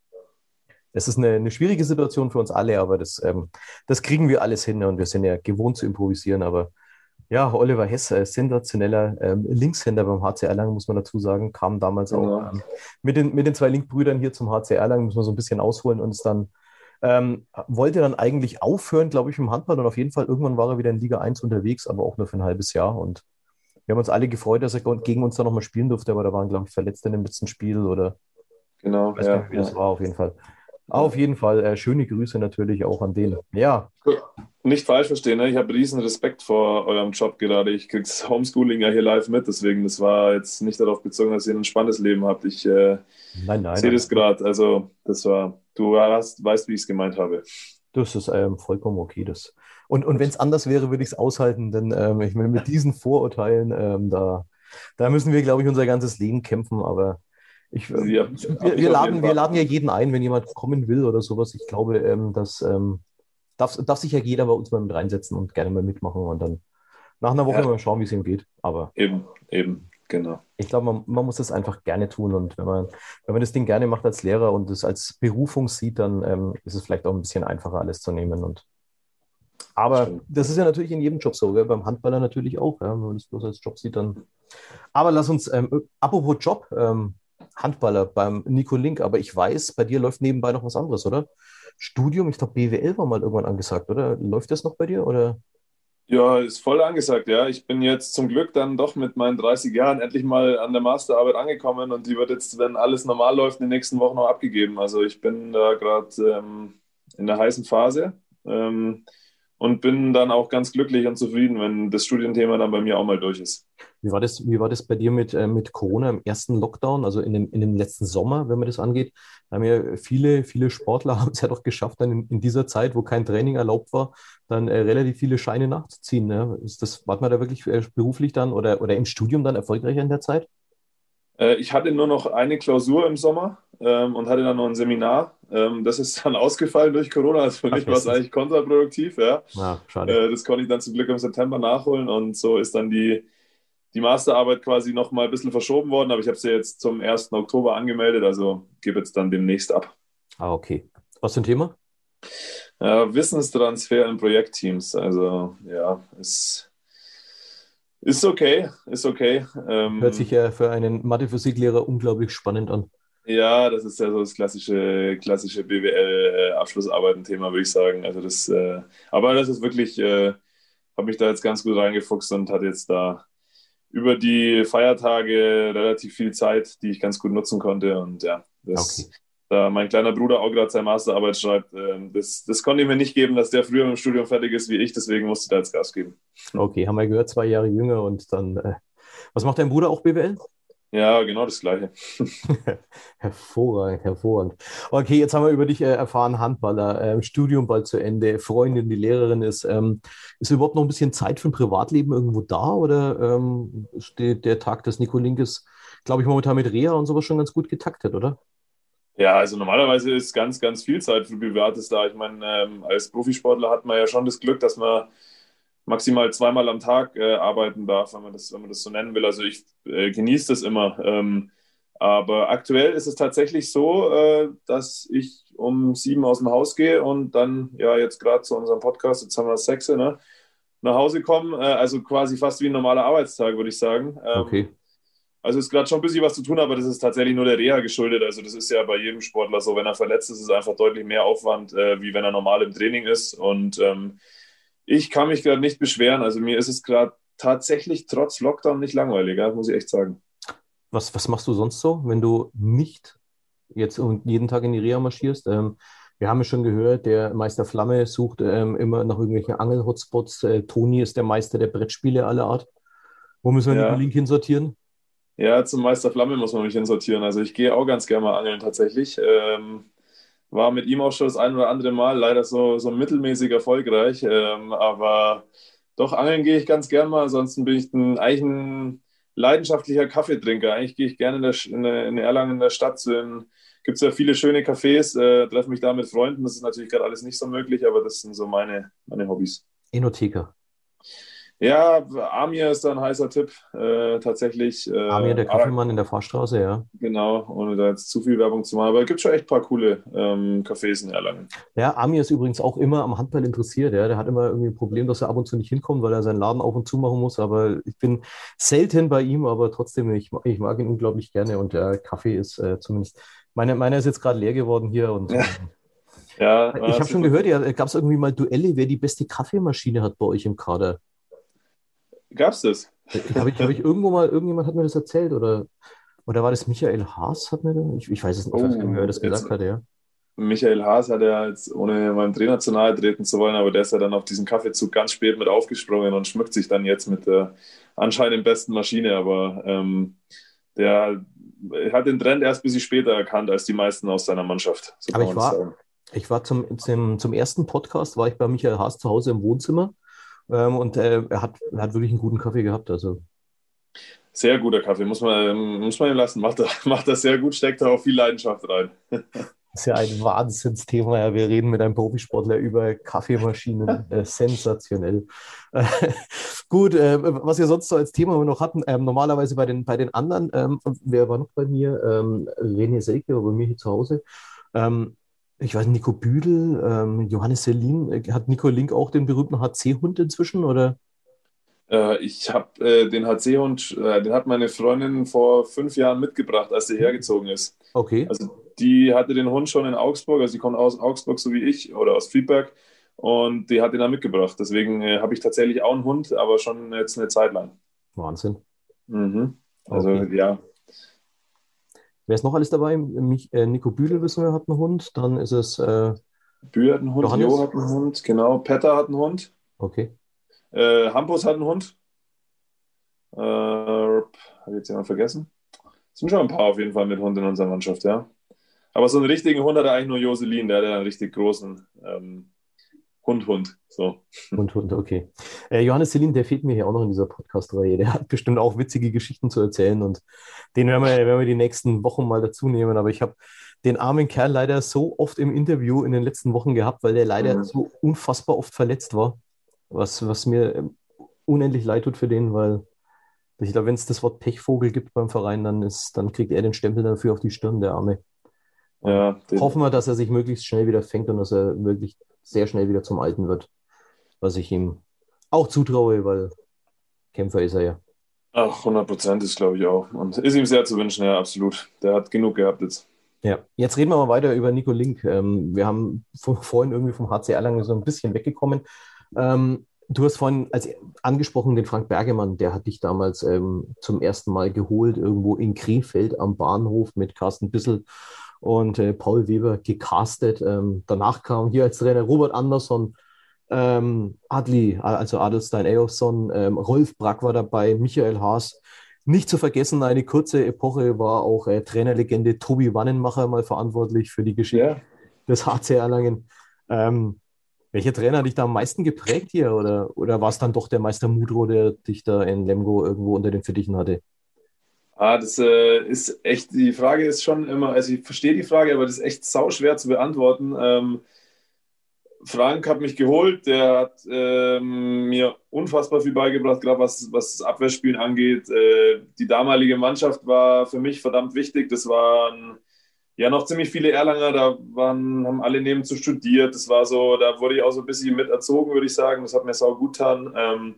es ist eine, eine schwierige Situation für uns alle, aber das, ähm, das kriegen wir alles hin und wir sind ja gewohnt zu improvisieren. Aber ja, Oliver Hess, äh, sensationeller ähm, Linkshänder beim HC Erlangen, muss man dazu sagen, kam damals auch Ja. ähm, mit, den, mit den zwei Linkbrüdern hier zum HC Erlangen, muss man so ein bisschen ausholen und ist dann ähm, wollte dann eigentlich aufhören, glaube ich, im Handball und auf jeden Fall irgendwann war er wieder in Liga 1 unterwegs, aber auch nur für ein halbes Jahr und wir haben uns alle gefreut, dass er gegen uns dann nochmal spielen durfte, aber da waren, glaube ich, Verletzte in dem letzten Spiel oder Genau, ich weiß ja. nicht, wie das war, auf jeden Fall. Auf jeden Fall äh, schöne Grüße natürlich auch an den. Ja, Nicht falsch verstehen, ne? ich habe riesen Respekt vor eurem Job gerade. Ich krieg's Homeschooling ja hier live mit, deswegen das war jetzt nicht darauf bezogen, dass ihr ein spannendes Leben habt. Ich äh, nein, nein, sehe das gerade. Also das war, du hast, weißt, wie ich es gemeint habe. Das ist ähm, vollkommen okay. Das. Und, und wenn es anders wäre, würde ich es aushalten, denn ähm, ich meine, mit diesen Vorurteilen, ähm, da, da müssen wir, glaube ich, unser ganzes Leben kämpfen, aber ich, ähm, wir- wir, wir, laden, wir laden ja jeden ein, wenn jemand kommen will oder sowas. Ich glaube, ähm, das ähm, darf, darf sich ja jeder bei uns mal mit reinsetzen und gerne mal mitmachen und dann nach einer Woche Ja. mal schauen, wie es ihm geht. Aber Eben, eben, genau. ich glaube, man, man muss das einfach gerne tun und wenn man, wenn man das Ding gerne macht als Lehrer und es als Berufung sieht, dann ähm, ist es vielleicht auch ein bisschen einfacher, alles zu nehmen. Und aber Stimmt. das ist ja natürlich in jedem Job so, gell? beim Handballer natürlich auch, ja? wenn man das bloß als Job sieht, dann. Aber lass uns, ähm, apropos Job, ähm, Handballer beim Nico Link, aber ich weiß, bei dir läuft nebenbei noch was anderes, oder? Studium, ich glaube, BWL war mal irgendwann angesagt, oder? Läuft das noch bei dir? Oder? Ja, ist voll angesagt, ja. Ich bin jetzt zum Glück dann doch mit meinen 30 Jahren endlich mal an der Masterarbeit angekommen und die wird jetzt, wenn alles normal läuft, in den nächsten Wochen noch abgegeben. Also ich bin da gerade ähm, in der heißen Phase ähm, und bin dann auch ganz glücklich und zufrieden, wenn das Studienthema dann bei mir auch mal durch ist. Wie war das, wie war das bei dir mit, äh, mit Corona im ersten Lockdown, also in dem, in dem letzten Sommer, wenn man das angeht? Da haben ja viele, viele Sportler [laughs] haben es ja doch geschafft, dann in, in dieser Zeit, wo kein Training erlaubt war, dann äh, relativ viele Scheine nachzuziehen. Ne? Ist das, war man da wirklich äh, beruflich dann oder, oder im Studium dann erfolgreicher in der Zeit? Äh, ich hatte nur noch eine Klausur im Sommer ähm, und hatte dann noch ein Seminar. Ähm, das ist dann [laughs] ausgefallen durch Corona. Also für mich war es eigentlich kontraproduktiv, ja. Ja, schade. Äh, das konnte ich dann zum Glück im September nachholen und so ist dann die, die Masterarbeit quasi noch mal ein bisschen verschoben worden, aber ich habe sie jetzt zum 1. Oktober angemeldet, also gebe jetzt dann demnächst ab. Ah, okay. Was für ein Thema? Ja, Wissenstransfer in Projektteams, also ja, ist, ist okay, ist okay. Ähm, Hört sich ja für einen Mathe-Physiklehrer unglaublich spannend an. Ja, das ist ja so das klassische, klassische BWL-Abschlussarbeiten-Thema, würde ich sagen. Also das, äh, aber das ist wirklich, äh, habe mich da jetzt ganz gut reingefuchst und hatte jetzt da über die Feiertage relativ viel Zeit, die ich ganz gut nutzen konnte. Und ja, das, Okay. Da mein kleiner Bruder auch gerade seine Masterarbeit schreibt, äh, das, das konnte ich mir nicht geben, dass der früher dem Studium fertig ist wie ich, deswegen musste ich da jetzt Gas geben. Okay, haben wir gehört, zwei Jahre jünger und dann. Äh, was macht dein Bruder auch BWL? Ja, genau das Gleiche. [laughs] Hervorragend, hervorragend. Okay, jetzt haben wir über dich äh, erfahren, Handballer, ähm, Studium bald zu Ende, Freundin, die Lehrerin ist. Ähm, ist überhaupt noch ein bisschen Zeit für ein Privatleben irgendwo da oder ähm, steht der Tag des Nico Linkes, glaube ich, momentan mit Reha und sowas schon ganz gut getaktet, oder? Ja, also normalerweise ist ganz, ganz viel Zeit für Privates da. Ich meine, ähm, als Profisportler hat man ja schon das Glück, dass man maximal zweimal am Tag äh, arbeiten darf, wenn man das, wenn man das so nennen will. Also ich äh, genieße das immer. Ähm, aber aktuell ist es tatsächlich so, äh, dass ich um sieben aus dem Haus gehe und dann, ja, jetzt gerade zu unserem Podcast, jetzt haben wir sechs, ne, nach Hause komme. Äh, also quasi fast wie ein normaler Arbeitstag, würde ich sagen. Ähm, Okay. Also ist gerade schon ein bisschen was zu tun, aber das ist tatsächlich nur der Reha geschuldet. Also das ist ja bei jedem Sportler so, wenn er verletzt ist, ist es einfach deutlich mehr Aufwand, äh, wie wenn er normal im Training ist. Und ähm, ich kann mich gerade nicht beschweren. Also mir ist es gerade tatsächlich trotz Lockdown nicht langweilig, ja, muss ich echt sagen. Was, was machst du sonst so, wenn du nicht jetzt und jeden Tag in die Reha marschierst? Ähm, wir haben ja schon gehört, der Meister Flamme sucht ähm, immer nach irgendwelchen Angel-Hotspots. Äh, Toni ist der Meister der Brettspiele aller Art. Wo müssen wir Ja. den Link hinsortieren? Ja, zum Meister Flamme muss man mich hinsortieren. Also ich gehe auch ganz gerne mal angeln tatsächlich. Ähm, war mit ihm auch schon das ein oder andere Mal leider so, so mittelmäßig erfolgreich. Ähm, aber doch, angeln gehe ich ganz gern mal. Ansonsten bin ich ein, eigentlich ein leidenschaftlicher Kaffeetrinker. Eigentlich gehe ich gerne in, der, in, in Erlangen in der Stadt. So Gibt es ja viele schöne Cafés, äh, treffe mich da mit Freunden. Das ist natürlich gerade alles nicht so möglich, aber das sind so meine, meine Hobbys. Enotheker. Ja, Amir ist da ein heißer Tipp, äh, tatsächlich. Äh, Amir, der Kaffeemann in der Fahrstraße, ja. Genau, ohne da jetzt zu viel Werbung zu machen. Aber es gibt schon echt ein paar coole ähm, Cafés in Erlangen. Ja, Amir ist übrigens auch immer am Handball interessiert. Ja. Der hat immer irgendwie ein Problem, dass er ab und zu nicht hinkommt, weil er seinen Laden auf und zu machen muss. Aber ich bin selten bei ihm, aber trotzdem, ich, ich mag ihn unglaublich gerne. Und der Kaffee ist äh, zumindest, meine, meiner ist jetzt gerade leer geworden hier. Und, ja. Ja, ich habe schon gehört, ja, gab es irgendwie mal Duelle, wer die beste Kaffeemaschine hat bei euch im Kader. Gab's das? Habe ich, hab ich irgendwo mal, irgendjemand hat mir das erzählt oder, oder war das Michael Haas? Hat mir das? Ich, ich weiß es nicht, oh, wer das gesagt hat, ja. Michael Haas hat ja jetzt, ohne meinem Trainer zu nahe treten zu wollen, aber der ist ja dann auf diesen Kaffeezug ganz spät mit aufgesprungen und schmückt sich dann jetzt mit der anscheinend besten Maschine. Aber ähm, der hat den Trend erst ein bisschen später erkannt als die meisten aus seiner Mannschaft. So aber ich war, ich war zum, zum, zum ersten Podcast, war ich bei Michael Haas zu Hause im Wohnzimmer ähm, und äh, er, hat, er hat wirklich einen guten Kaffee gehabt. Also. Sehr guter Kaffee, muss man, muss man ihm lassen. Macht, [laughs] macht das sehr gut, steckt da auch viel Leidenschaft rein. [laughs] Das ist ja ein Wahnsinnsthema. Ja. Wir reden mit einem Profisportler über Kaffeemaschinen. [laughs] Äh, sensationell. Äh, gut, äh, was wir sonst so als Thema noch hatten, ähm, normalerweise bei den, bei den anderen, ähm, wer war noch bei mir? Ähm, René Selke, bei mir hier zu Hause. Ähm, ich weiß, Nico Büdel, ähm, Johannes Selin, äh, hat Nico Link auch den berühmten HC-Hund inzwischen, oder? Äh, ich habe äh, den HC-Hund, äh, den hat meine Freundin vor fünf Jahren mitgebracht, als sie hergezogen ist. Okay. Also die hatte den Hund schon in Augsburg, also die kommt aus Augsburg so wie ich oder aus Friedberg und die hat ihn dann mitgebracht. Deswegen äh, habe ich tatsächlich auch einen Hund, aber schon jetzt eine Zeit lang. Wahnsinn. Mhm. Also okay. ja, Wer ist noch alles dabei? Mich, äh, Nico Bühl, wissen wir, hat einen Hund. Dann ist es. Äh, Bühl hat einen Hund, Johannes. Jo hat einen Hund, genau. Petter hat einen Hund. Okay. Äh, Hampus hat einen Hund. Äh, Habe ich jetzt jemand vergessen? Es sind schon ein paar auf jeden Fall mit Hund in unserer Mannschaft, ja. Aber so einen richtigen Hund hat er eigentlich nur Joselin, der hat einen richtig großen. Ähm, Hund, Hund. So. Hund, Hund, okay. Äh, Johannes Selin, der fehlt mir hier auch noch in dieser Podcast-Reihe. Der hat bestimmt auch witzige Geschichten zu erzählen und den werden wir, werden wir die nächsten Wochen mal dazu nehmen. Aber ich habe den armen Kerl leider so oft im Interview in den letzten Wochen gehabt, weil der leider mhm. so unfassbar oft verletzt war. Was, was mir unendlich leid tut für den, weil ich glaube, wenn es das Wort Pechvogel gibt beim Verein, dann, ist, dann kriegt er den Stempel dafür auf die Stirn, der Arme. Ja, Hoffen wir, dass er sich möglichst schnell wieder fängt und dass er wirklich sehr schnell wieder zum Alten wird. Was ich ihm auch zutraue, weil Kämpfer ist er ja. Ach, 100 Prozent ist, glaube ich, auch. Und ist ihm sehr zu wünschen, ja, absolut. Der hat genug gehabt jetzt. Ja, jetzt reden wir mal weiter über Nico Link. Ähm, wir haben vorhin irgendwie vom HC Erlangen so ein bisschen weggekommen. Ähm, du hast vorhin als angesprochen den Frank Bergemann, der hat dich damals ähm, zum ersten Mal geholt, irgendwo in Krefeld am Bahnhof mit Carsten Bissel und äh, Paul Weber gecastet. Ähm, danach kam hier als Trainer Robert Andersson, ähm, Adli, also Adelstein Eyolfsson, ähm, Rolf Brack war dabei, Michael Haas. Nicht zu vergessen, eine kurze Epoche war auch äh, Trainerlegende Tobi Wannenmacher mal verantwortlich für die Geschichte ja. des HC Erlangen. Ähm, welcher Trainer hat dich da am meisten geprägt hier? Oder, oder war es dann doch der Meister Mudro, der dich da in Lemgo irgendwo unter den Fittichen hatte? Ah, das äh, ist echt, die Frage ist schon immer, also ich verstehe die Frage, aber das ist echt sau schwer zu beantworten. Ähm, Frank hat mich geholt, der hat ähm, mir unfassbar viel beigebracht, gerade was, was das Abwehrspielen angeht. Äh, die damalige Mannschaft war für mich verdammt wichtig. Das waren ja noch ziemlich viele Erlanger, da waren, haben alle nebenzu studiert. Das war so, da wurde ich auch so ein bisschen mit erzogen, würde ich sagen. Das hat mir sau gut getan. Ähm,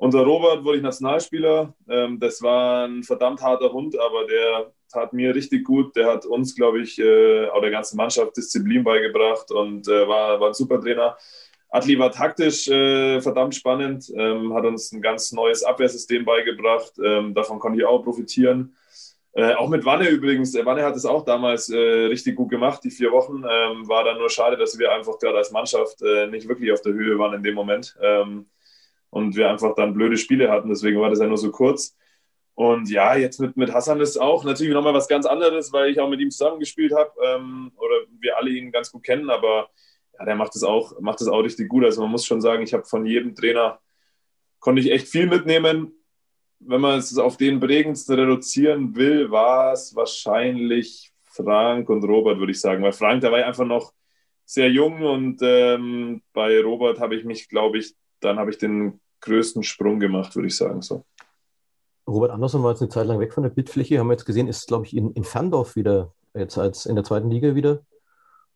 unter Robert wurde ich Nationalspieler. Ähm, das war ein verdammt harter Hund, aber der tat mir richtig gut. Der hat uns, glaube ich, äh, auch der ganzen Mannschaft Disziplin beigebracht und äh, war, war ein super Trainer. Atli war taktisch äh, verdammt spannend, ähm, hat uns ein ganz neues Abwehrsystem beigebracht. Ähm, davon konnte ich auch profitieren. Äh, auch mit Wanne übrigens. Wanne hat es auch damals äh, richtig gut gemacht, die vier Wochen. Ähm, war dann nur schade, dass wir einfach gerade als Mannschaft äh, nicht wirklich auf der Höhe waren in dem Moment. Ähm, und wir einfach dann blöde Spiele hatten. Deswegen war das ja nur so kurz. Und ja, jetzt mit, mit Hassan ist auch natürlich nochmal was ganz anderes, weil ich auch mit ihm zusammengespielt habe ähm, oder wir alle ihn ganz gut kennen, aber ja, der macht es auch, auch richtig gut. Also man muss schon sagen, ich habe von jedem Trainer konnte ich echt viel mitnehmen. Wenn man es auf den prägendsten reduzieren will, war es wahrscheinlich Frank und Robert, würde ich sagen. Weil Frank, der war einfach noch sehr jung und ähm, bei Robert habe ich mich, glaube ich, dann habe ich den größten Sprung gemacht, würde ich sagen. So. Robert Andersson war jetzt eine Zeit lang weg von der Bildfläche, haben wir jetzt gesehen, ist, glaube ich, in, in Ferndorf wieder, jetzt als in der zweiten Liga wieder.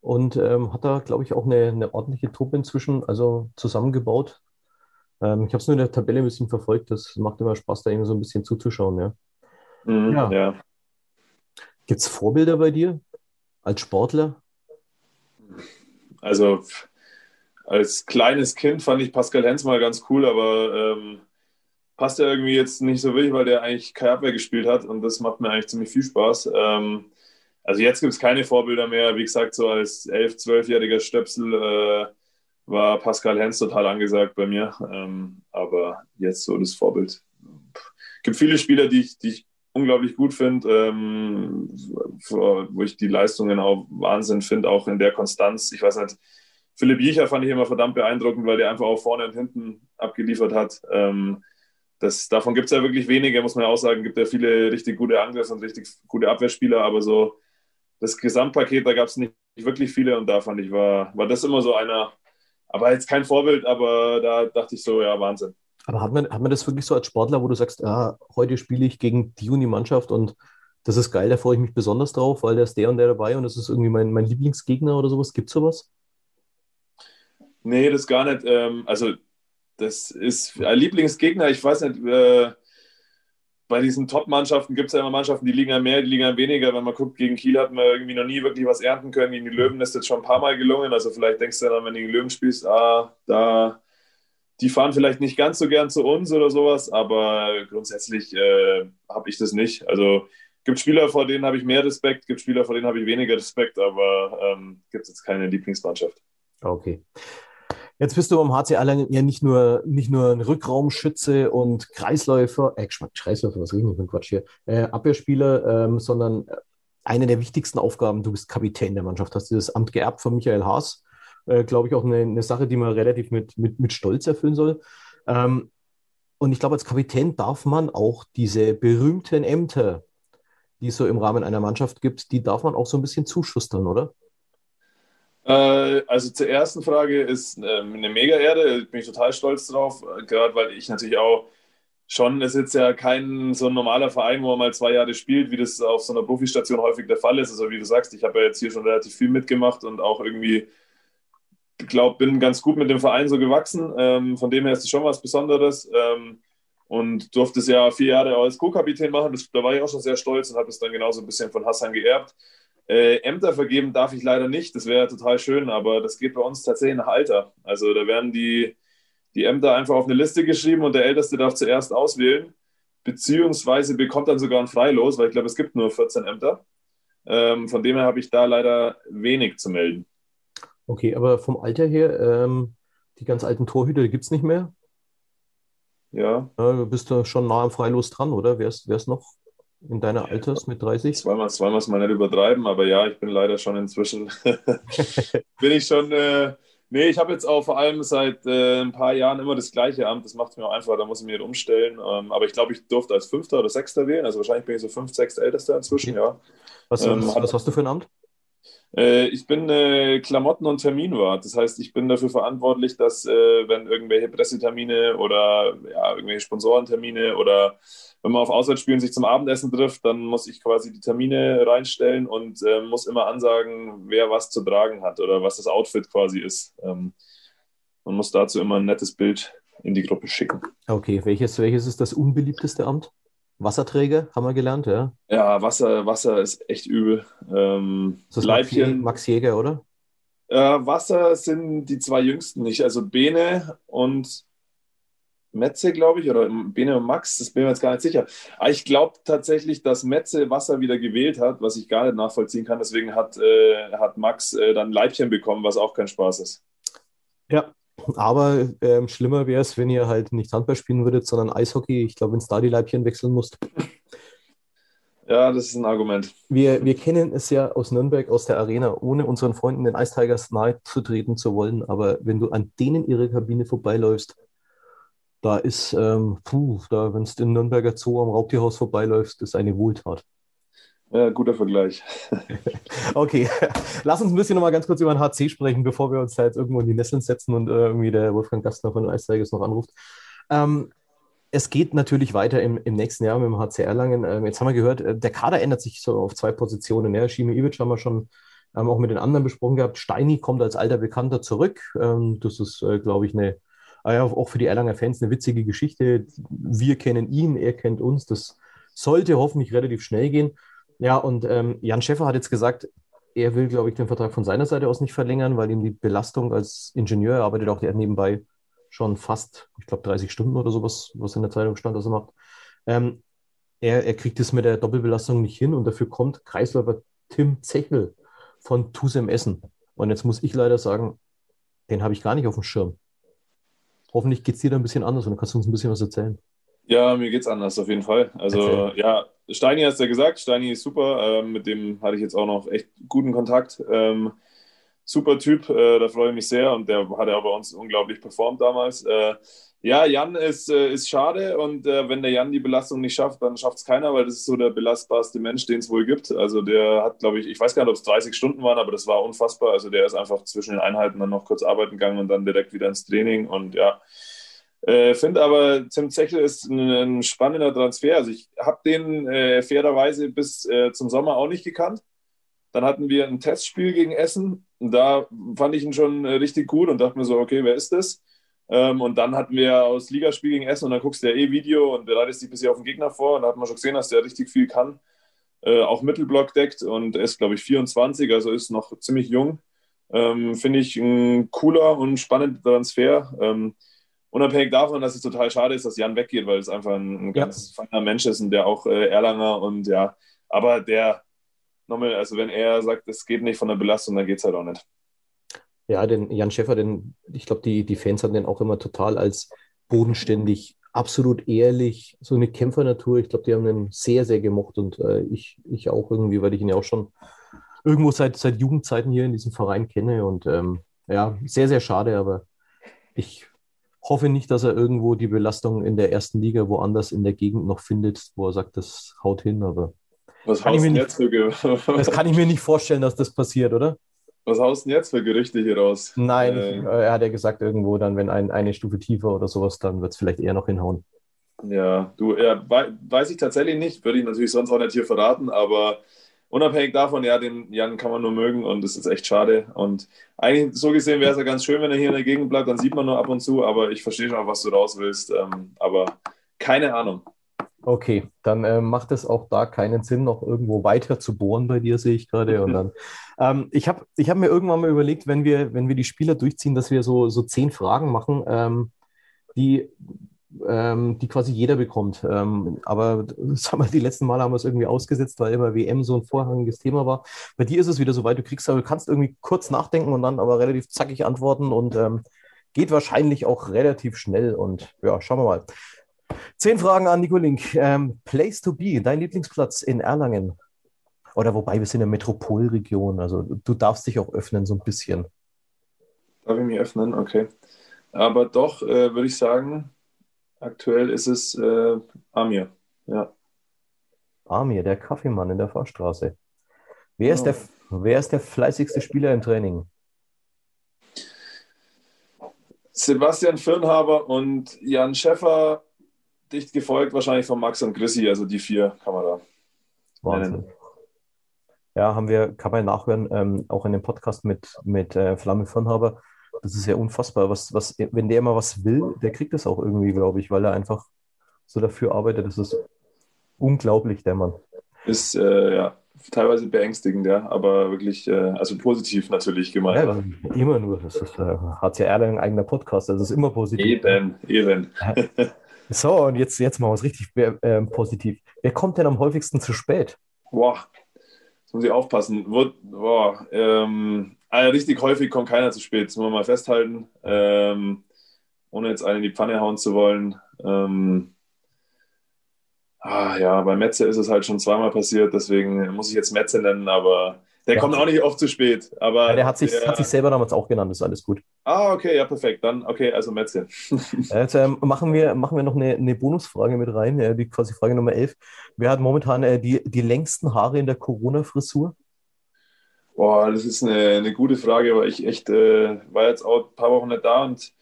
Und ähm, hat da, glaube ich, auch eine, eine ordentliche Truppe inzwischen also zusammengebaut. Ähm, ich habe es nur in der Tabelle ein bisschen verfolgt. Das macht immer Spaß, da irgendwie so ein bisschen zuzuschauen. Ja. Mhm, ja. ja. Gibt es Vorbilder bei dir als Sportler? Also als kleines Kind fand ich Pascal Hens mal ganz cool, aber ähm, passt ja irgendwie jetzt nicht so wirklich, weil der eigentlich keine Abwehr gespielt hat und das macht mir eigentlich ziemlich viel Spaß. Ähm, also jetzt gibt es keine Vorbilder mehr. Wie gesagt, so als 11-, 12-jähriger Stöpsel äh, war Pascal Hens total angesagt bei mir. Ähm, aber jetzt so das Vorbild. Es gibt viele Spieler, die ich, die ich unglaublich gut finde, ähm, wo ich die Leistungen auch Wahnsinn finde, auch in der Konstanz. Ich weiß nicht, Philipp Jicher fand ich immer verdammt beeindruckend, weil der einfach auch vorne und hinten abgeliefert hat. Ähm, das, davon gibt es ja wirklich wenige, muss man ja auch sagen. Gibt ja viele richtig gute Angriffs- und richtig gute Abwehrspieler, aber so das Gesamtpaket, da gab es nicht wirklich viele und da fand ich, war, war das immer so einer, aber jetzt kein Vorbild, aber da dachte ich so, ja, Wahnsinn. Aber hat man, hat man das wirklich so als Sportler, wo du sagst, ja, heute spiele ich gegen die Uni-Mannschaft und das ist geil, da freue ich mich besonders drauf, weil da ist der und der dabei und das ist irgendwie mein, mein Lieblingsgegner oder sowas. Gibt es sowas? Nee, das gar nicht. Ähm, also das ist ein Lieblingsgegner. Ich weiß nicht, äh, bei diesen Top-Mannschaften gibt es ja immer Mannschaften, die liegen ja mehr, die liegen ja weniger. Wenn man guckt, gegen Kiel hat man irgendwie noch nie wirklich was ernten können. Gegen die Löwen ist jetzt schon ein paar Mal gelungen. Also vielleicht denkst du dann, wenn du gegen Löwen spielst, ah, da, die fahren vielleicht nicht ganz so gern zu uns oder sowas, aber grundsätzlich äh, habe ich das nicht. Also gibt Spieler, vor denen habe ich mehr Respekt, gibt Spieler, vor denen habe ich weniger Respekt, aber ähm, gibt es jetzt keine Lieblingsmannschaft. Okay. Jetzt bist du beim HC Erlangen ja nicht nur, nicht nur ein Rückraumschütze und Kreisläufer, äh, Kreisläufer, was rede ich mit Quatsch hier, äh, Abwehrspieler, ähm, sondern eine der wichtigsten Aufgaben, du bist Kapitän der Mannschaft, hast dieses Amt geerbt von Michael Haas. Äh, Glaube ich auch eine, eine, Sache, die man relativ mit, mit, mit Stolz erfüllen soll. Ähm, und ich glaube, als Kapitän darf man auch diese berühmten Ämter, die es so im Rahmen einer Mannschaft gibt, die darf man auch so ein bisschen zuschustern, oder? Äh, also zur ersten Frage ist ähm, eine mega Erde, bin ich total stolz drauf, gerade weil ich natürlich auch schon, es ist jetzt ja kein so ein normaler Verein, wo man mal zwei Jahre spielt, wie das auf so einer Profistation häufig der Fall ist. Also wie du sagst, ich habe ja jetzt hier schon relativ viel mitgemacht und auch irgendwie, glaube, bin ganz gut mit dem Verein so gewachsen. Ähm, von dem her ist es schon was Besonderes. Ähm, und durfte es ja vier Jahre als Co-Kapitän machen. Das, da war ich auch schon sehr stolz und habe es dann genauso ein bisschen von Hassan geerbt. Äh, Ämter vergeben darf ich leider nicht, das wäre total schön, aber das geht bei uns tatsächlich nach Alter. Also da werden die, die Ämter einfach auf eine Liste geschrieben und der Älteste darf zuerst auswählen, beziehungsweise bekommt dann sogar ein Freilos, weil ich glaube, es gibt nur 14 Ämter. Ähm, von dem her habe ich da leider wenig zu melden. Okay, aber vom Alter her, ähm, die ganz alten Torhüter, die gibt es nicht mehr? Ja. ja. Bist du schon nah am Freilos dran, oder? Wer ist noch in deiner Alters mit 30? Zweimal, zweimal es mal nicht übertreiben, aber ja, ich bin leider schon inzwischen, [laughs] bin ich schon, äh, nee, ich habe jetzt auch vor allem seit äh, ein paar Jahren immer das gleiche Amt, das macht es mir auch einfach, da muss ich mir nicht umstellen, ähm, aber ich glaube, ich durfte als Fünfter oder Sechster wählen, also wahrscheinlich bin ich so Fünf, Sechster Ältester inzwischen, okay. ja. Was, ähm, was, was hast du für ein Amt? Äh, ich bin äh, Klamotten- und Terminwart. Das heißt, ich bin dafür verantwortlich, dass, äh, wenn irgendwelche Pressetermine oder ja, irgendwelche Sponsorentermine oder wenn man auf Auswärtsspielen sich zum Abendessen trifft, dann muss ich quasi die Termine reinstellen und äh, muss immer ansagen, wer was zu tragen hat oder was das Outfit quasi ist. Ähm, man muss dazu immer ein nettes Bild in die Gruppe schicken. Okay, welches, welches ist das unbeliebteste Amt? Wasserträger, haben wir gelernt, ja? Ja, Wasser, Wasser ist echt übel. Ähm, ist das Leibchen, Max Jäger, oder? Äh, Wasser sind die zwei jüngsten nicht. Also Bene und Metze, glaube ich, oder Bene und Max, das bin ich mir jetzt gar nicht sicher. Aber ich glaube tatsächlich, dass Metze Wasser wieder gewählt hat, was ich gar nicht nachvollziehen kann. Deswegen hat, äh, hat Max äh, dann Leibchen bekommen, was auch kein Spaß ist. Ja, aber ähm, schlimmer wäre es, wenn ihr halt nicht Handball spielen würdet, sondern Eishockey. Ich glaube, wenn es da die Leibchen wechseln musst. Ja, das ist ein Argument. Wir, wir kennen es ja aus Nürnberg, aus der Arena, ohne unseren Freunden den Ice Tigers nahe zu treten zu wollen. Aber wenn du an denen ihre Kabine vorbeiläufst, da ist, ähm, puh, da, wenn du in Nürnberger Zoo am Raubtierhaus vorbeiläufst, ist eine Wohltat. Ja, guter Vergleich. [laughs] okay, [laughs] lass uns ein bisschen nochmal ganz kurz über den HC sprechen, bevor wir uns da jetzt irgendwo in die Nesseln setzen und äh, irgendwie der Wolfgang Gastner von Tigers noch anruft. Ähm, es geht natürlich weiter im, im nächsten Jahr mit dem HC Erlangen. Ähm, jetzt haben wir gehört, äh, der Kader ändert sich so auf zwei Positionen. Ja. Schime Ivic haben wir schon ähm, auch mit den anderen besprochen gehabt. Steini kommt als alter Bekannter zurück. Ähm, das ist, äh, glaube ich, eine, äh, auch für die Erlanger Fans eine witzige Geschichte. Wir kennen ihn, er kennt uns. Das sollte hoffentlich relativ schnell gehen. Ja, und ähm, Jan Schäffer hat jetzt gesagt, er will, glaube ich, den Vertrag von seiner Seite aus nicht verlängern, weil ihm die Belastung als Ingenieur, er arbeitet auch nebenbei schon fast, ich glaube, 30 Stunden oder sowas, was in der Zeitung stand, dass er macht. Ähm, er, er kriegt es mit der Doppelbelastung nicht hin und dafür kommt Kreisläufer Tim Zechel von Tusem Essen. Und jetzt muss ich leider sagen, den habe ich gar nicht auf dem Schirm. Hoffentlich geht es dir da ein bisschen anders und dann kannst du uns ein bisschen was erzählen. Ja, mir geht es anders auf jeden Fall. Also okay. ja, Steini hat es ja gesagt, Steini ist super, ähm, mit dem hatte ich jetzt auch noch echt guten Kontakt. Ähm, super Typ, äh, da freue ich mich sehr und der hat ja bei uns unglaublich performt damals. Äh, ja, Jan ist, äh, ist schade und äh, wenn der Jan die Belastung nicht schafft, dann schafft es keiner, weil das ist so der belastbarste Mensch, den es wohl gibt. Also der hat, glaube ich, ich weiß gar nicht, ob es 30 Stunden waren, aber das war unfassbar. Also der ist einfach zwischen den Einheiten dann noch kurz arbeiten gegangen und dann direkt wieder ins Training und ja. Äh, Finde aber, Tim Zechel ist ein, ein, spannender Transfer. Also ich habe den äh, fairerweise bis äh, zum Sommer auch nicht gekannt. Dann hatten wir ein Testspiel gegen Essen. Da fand ich ihn schon äh, richtig gut und dachte mir so, okay, wer ist das? Ähm, und dann hatten wir aus Ligaspiel gegen Essen und dann guckst du ja eh Video und bereitest dich bisher auf den Gegner vor. Und da hat man schon gesehen, dass der richtig viel kann. Äh, auch Mittelblock deckt und ist, glaube ich, 24, also ist noch ziemlich jung. Ähm, Finde ich ein cooler und spannender Transfer. Ähm, unabhängig davon, dass es total schade ist, dass Jan weggeht, weil es einfach ein, ein ganz ja. feiner Mensch ist und der auch äh, Erlanger und ja, aber der nochmal, also wenn er sagt, es geht nicht von der Belastung, dann geht es halt auch nicht. Ja, den Jan Schäfer, den, ich glaube, die, die Fans haben den auch immer total als bodenständig, absolut ehrlich, so eine Kämpfernatur. Ich glaube, die haben den sehr, sehr gemocht und äh, ich, ich auch irgendwie, weil ich ihn ja auch schon irgendwo seit, seit Jugendzeiten hier in diesem Verein kenne und ähm, ja, sehr, sehr schade, aber ich hoffe nicht, dass er irgendwo die Belastung in der ersten Liga woanders in der Gegend noch findet, wo er sagt, das haut hin, aber was kann haust du jetzt für [laughs] Das kann ich mir nicht vorstellen, dass das passiert, oder? Was haust du jetzt für Gerüchte hier raus? Nein, äh, ich, er hat ja gesagt, irgendwo dann, wenn ein, eine Stufe tiefer oder sowas, dann wird es vielleicht eher noch hinhauen. Ja, du, ja, weiß ich tatsächlich nicht, würde ich natürlich sonst auch nicht hier verraten, aber unabhängig davon, ja, den Jan kann man nur mögen und das ist echt schade. Und eigentlich so gesehen wäre es ja ganz schön, wenn er hier in der Gegend bleibt, dann sieht man nur ab und zu, aber ich verstehe schon, was du raus willst. Ähm, aber keine Ahnung. Okay, dann äh, macht es auch da keinen Sinn, noch irgendwo weiter zu bohren bei dir, sehe ich gerade. Und dann, [laughs] ähm, ich habe ich hab mir irgendwann mal überlegt, wenn wir, wenn wir die Spieler durchziehen, dass wir so, so zehn Fragen machen, ähm, die, ähm, die quasi jeder bekommt. Ähm, aber [laughs] sag mal, die letzten Male haben wir es irgendwie ausgesetzt, weil immer WM so ein vorrangiges Thema war. Bei dir ist es wieder so weit, du kriegst, aber du kannst irgendwie kurz nachdenken und dann aber relativ zackig antworten und ähm, geht wahrscheinlich auch relativ schnell. Und ja, schauen wir mal. Zehn Fragen an Nico Link. Ähm, Place to be, dein Lieblingsplatz in Erlangen. Oder wobei wir sind in der Metropolregion, also du darfst dich auch öffnen so ein bisschen. Darf ich mich öffnen? Okay. Aber doch, äh, würde ich sagen, aktuell ist es äh, Amir. Ja. Amir, der Kaffeemann in der Fahrstraße. Wer, oh. ist der, wer ist der fleißigste Spieler im Training? Sebastian Firnhaber und Jan Schäffer dicht gefolgt wahrscheinlich von Max und Chrissy, also die vier kann man da Wahnsinn. nennen. Ja, haben wir, kann man nachhören, ähm, auch in dem Podcast mit, mit äh, Flamme Firnhaber. Das ist ja unfassbar. Was, was, wenn der immer was will, der kriegt das auch irgendwie, glaube ich, weil er einfach so dafür arbeitet. Das ist unglaublich, der Mann. Ist äh, ja teilweise beängstigend, ja, aber wirklich, äh, also positiv natürlich gemeint. Ja, immer nur. Das ist, äh, hat ja ein eigener Podcast, das ist immer positiv. Eben, eben. So, und jetzt, jetzt machen wir es richtig äh, positiv. Wer kommt denn am häufigsten zu spät? Boah, muss ich aufpassen. boah, ähm, also richtig häufig kommt keiner zu spät, das muss man mal festhalten. Ähm, ohne jetzt einen in die Pfanne hauen zu wollen. Ähm, Ah, ja, bei Metze ist es halt schon zweimal passiert, deswegen muss ich jetzt Metze nennen, aber der, der kommt auch nicht oft zu spät. Aber ja, der, hat sich, der hat sich selber damals auch genannt, ist alles gut. Ah, okay, ja, perfekt. Dann, okay, also Metze. [laughs] Jetzt ähm, machen, wir, machen wir noch eine, eine Bonusfrage mit rein, äh, die quasi Frage Nummer 11. Wer hat momentan äh, die, die längsten Haare in der Corona-Frisur? Boah, das ist eine, eine gute Frage, weil ich echt äh, war jetzt auch ein paar Wochen nicht da und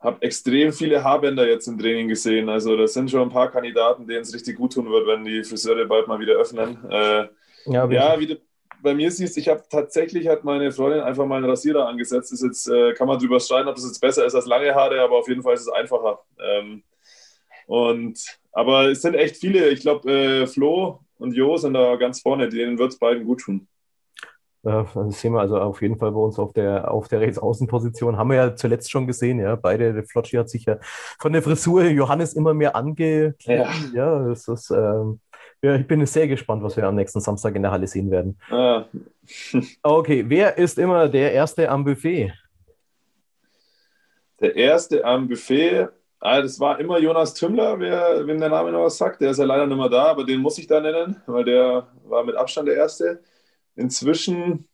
habe extrem viele Haarbänder jetzt im Training gesehen. Also das sind schon ein paar Kandidaten, denen es richtig gut tun wird, wenn die Friseure bald mal wieder öffnen. Äh, ja, ja wie du bei mir siehst, ich habe tatsächlich hat meine Freundin einfach mal einen Rasierer angesetzt. Das jetzt äh, kann man drüber streiten, ob das jetzt besser ist als lange Haare, aber auf jeden Fall ist es einfacher. Ähm, und aber es sind echt viele. Ich glaube, äh, Flo und Jo sind da ganz vorne. Denen wird es beiden gut tun. Das sehen wir also auf jeden Fall bei uns auf der, auf der Rechtsaußenposition. Haben wir ja zuletzt schon gesehen, ja. Beide, der Flotschi hat sich ja von der Frisur Johannes immer mehr ange. Ja, ja das ist, ähm, ja, ich bin sehr gespannt, was wir am nächsten Samstag in der Halle sehen werden. Ah. [laughs] okay, wer ist immer der Erste am Buffet? Der Erste am Buffet, ah, das war immer Jonas Tümmler, wer, wem der Name noch was sagt. Der ist ja leider nicht mehr da, aber den muss ich da nennen, weil der war mit Abstand der Erste. Inzwischen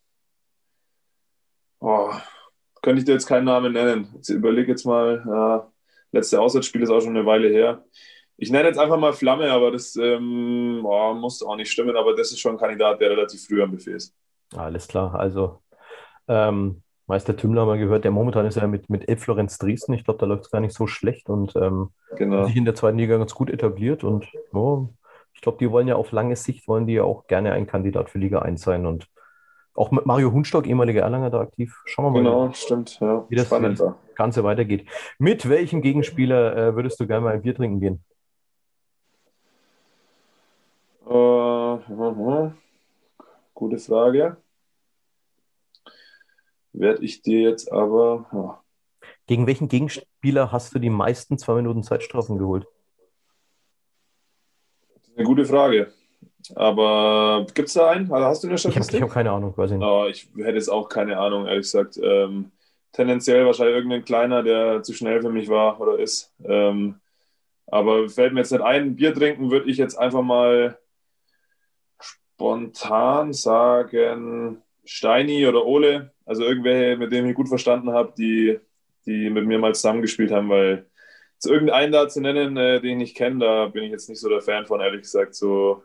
oh, könnte ich dir jetzt keinen Namen nennen. Jetzt überlege jetzt mal, ja, letzte Auswärtsspiel ist auch schon eine Weile her. Ich nenne jetzt einfach mal Flamme, aber das ähm, oh, muss auch nicht stimmen, aber das ist schon ein Kandidat, der relativ früh am Buffet ist. Alles klar, also ähm, Meister Tümmler haben wir gehört, der momentan ist ja mit, mit Elf Florenz Dresden. Ich glaube, da läuft es gar nicht so schlecht und ähm, genau. sich in der zweiten Liga ganz gut etabliert und oh, ich glaube, die wollen ja auf lange Sicht, wollen die ja auch gerne ein Kandidat für Liga 1 sein und auch mit Mario Hundstock, ehemaliger Erlanger, da aktiv. Schauen wir mal, genau, stimmt, ja. wie das Ganze weitergeht. Mit welchem Gegenspieler äh, würdest du gerne mal ein Bier trinken gehen? Äh, gute Frage. Werde ich dir jetzt aber. Oh. Gegen welchen Gegenspieler hast du die meisten zwei Minuten Zeitstrafen geholt? Eine gute Frage. Aber gibt es da einen? Also hast du eine Statistik? Ich habe hab keine Ahnung, quasi. nicht. Oh, ich hätte jetzt auch keine Ahnung, ehrlich gesagt. Ähm, tendenziell wahrscheinlich irgendein kleiner, der zu schnell für mich war oder ist. Ähm, aber fällt mir jetzt nicht ein, Bier trinken würde ich jetzt einfach mal spontan sagen Steini oder Ole. Also irgendwelche, mit denen ich gut verstanden habe, die, die mit mir mal zusammengespielt haben, weil zu irgendeinen da zu nennen, äh, den ich kenne, da bin ich jetzt nicht so der Fan von, ehrlich gesagt. So,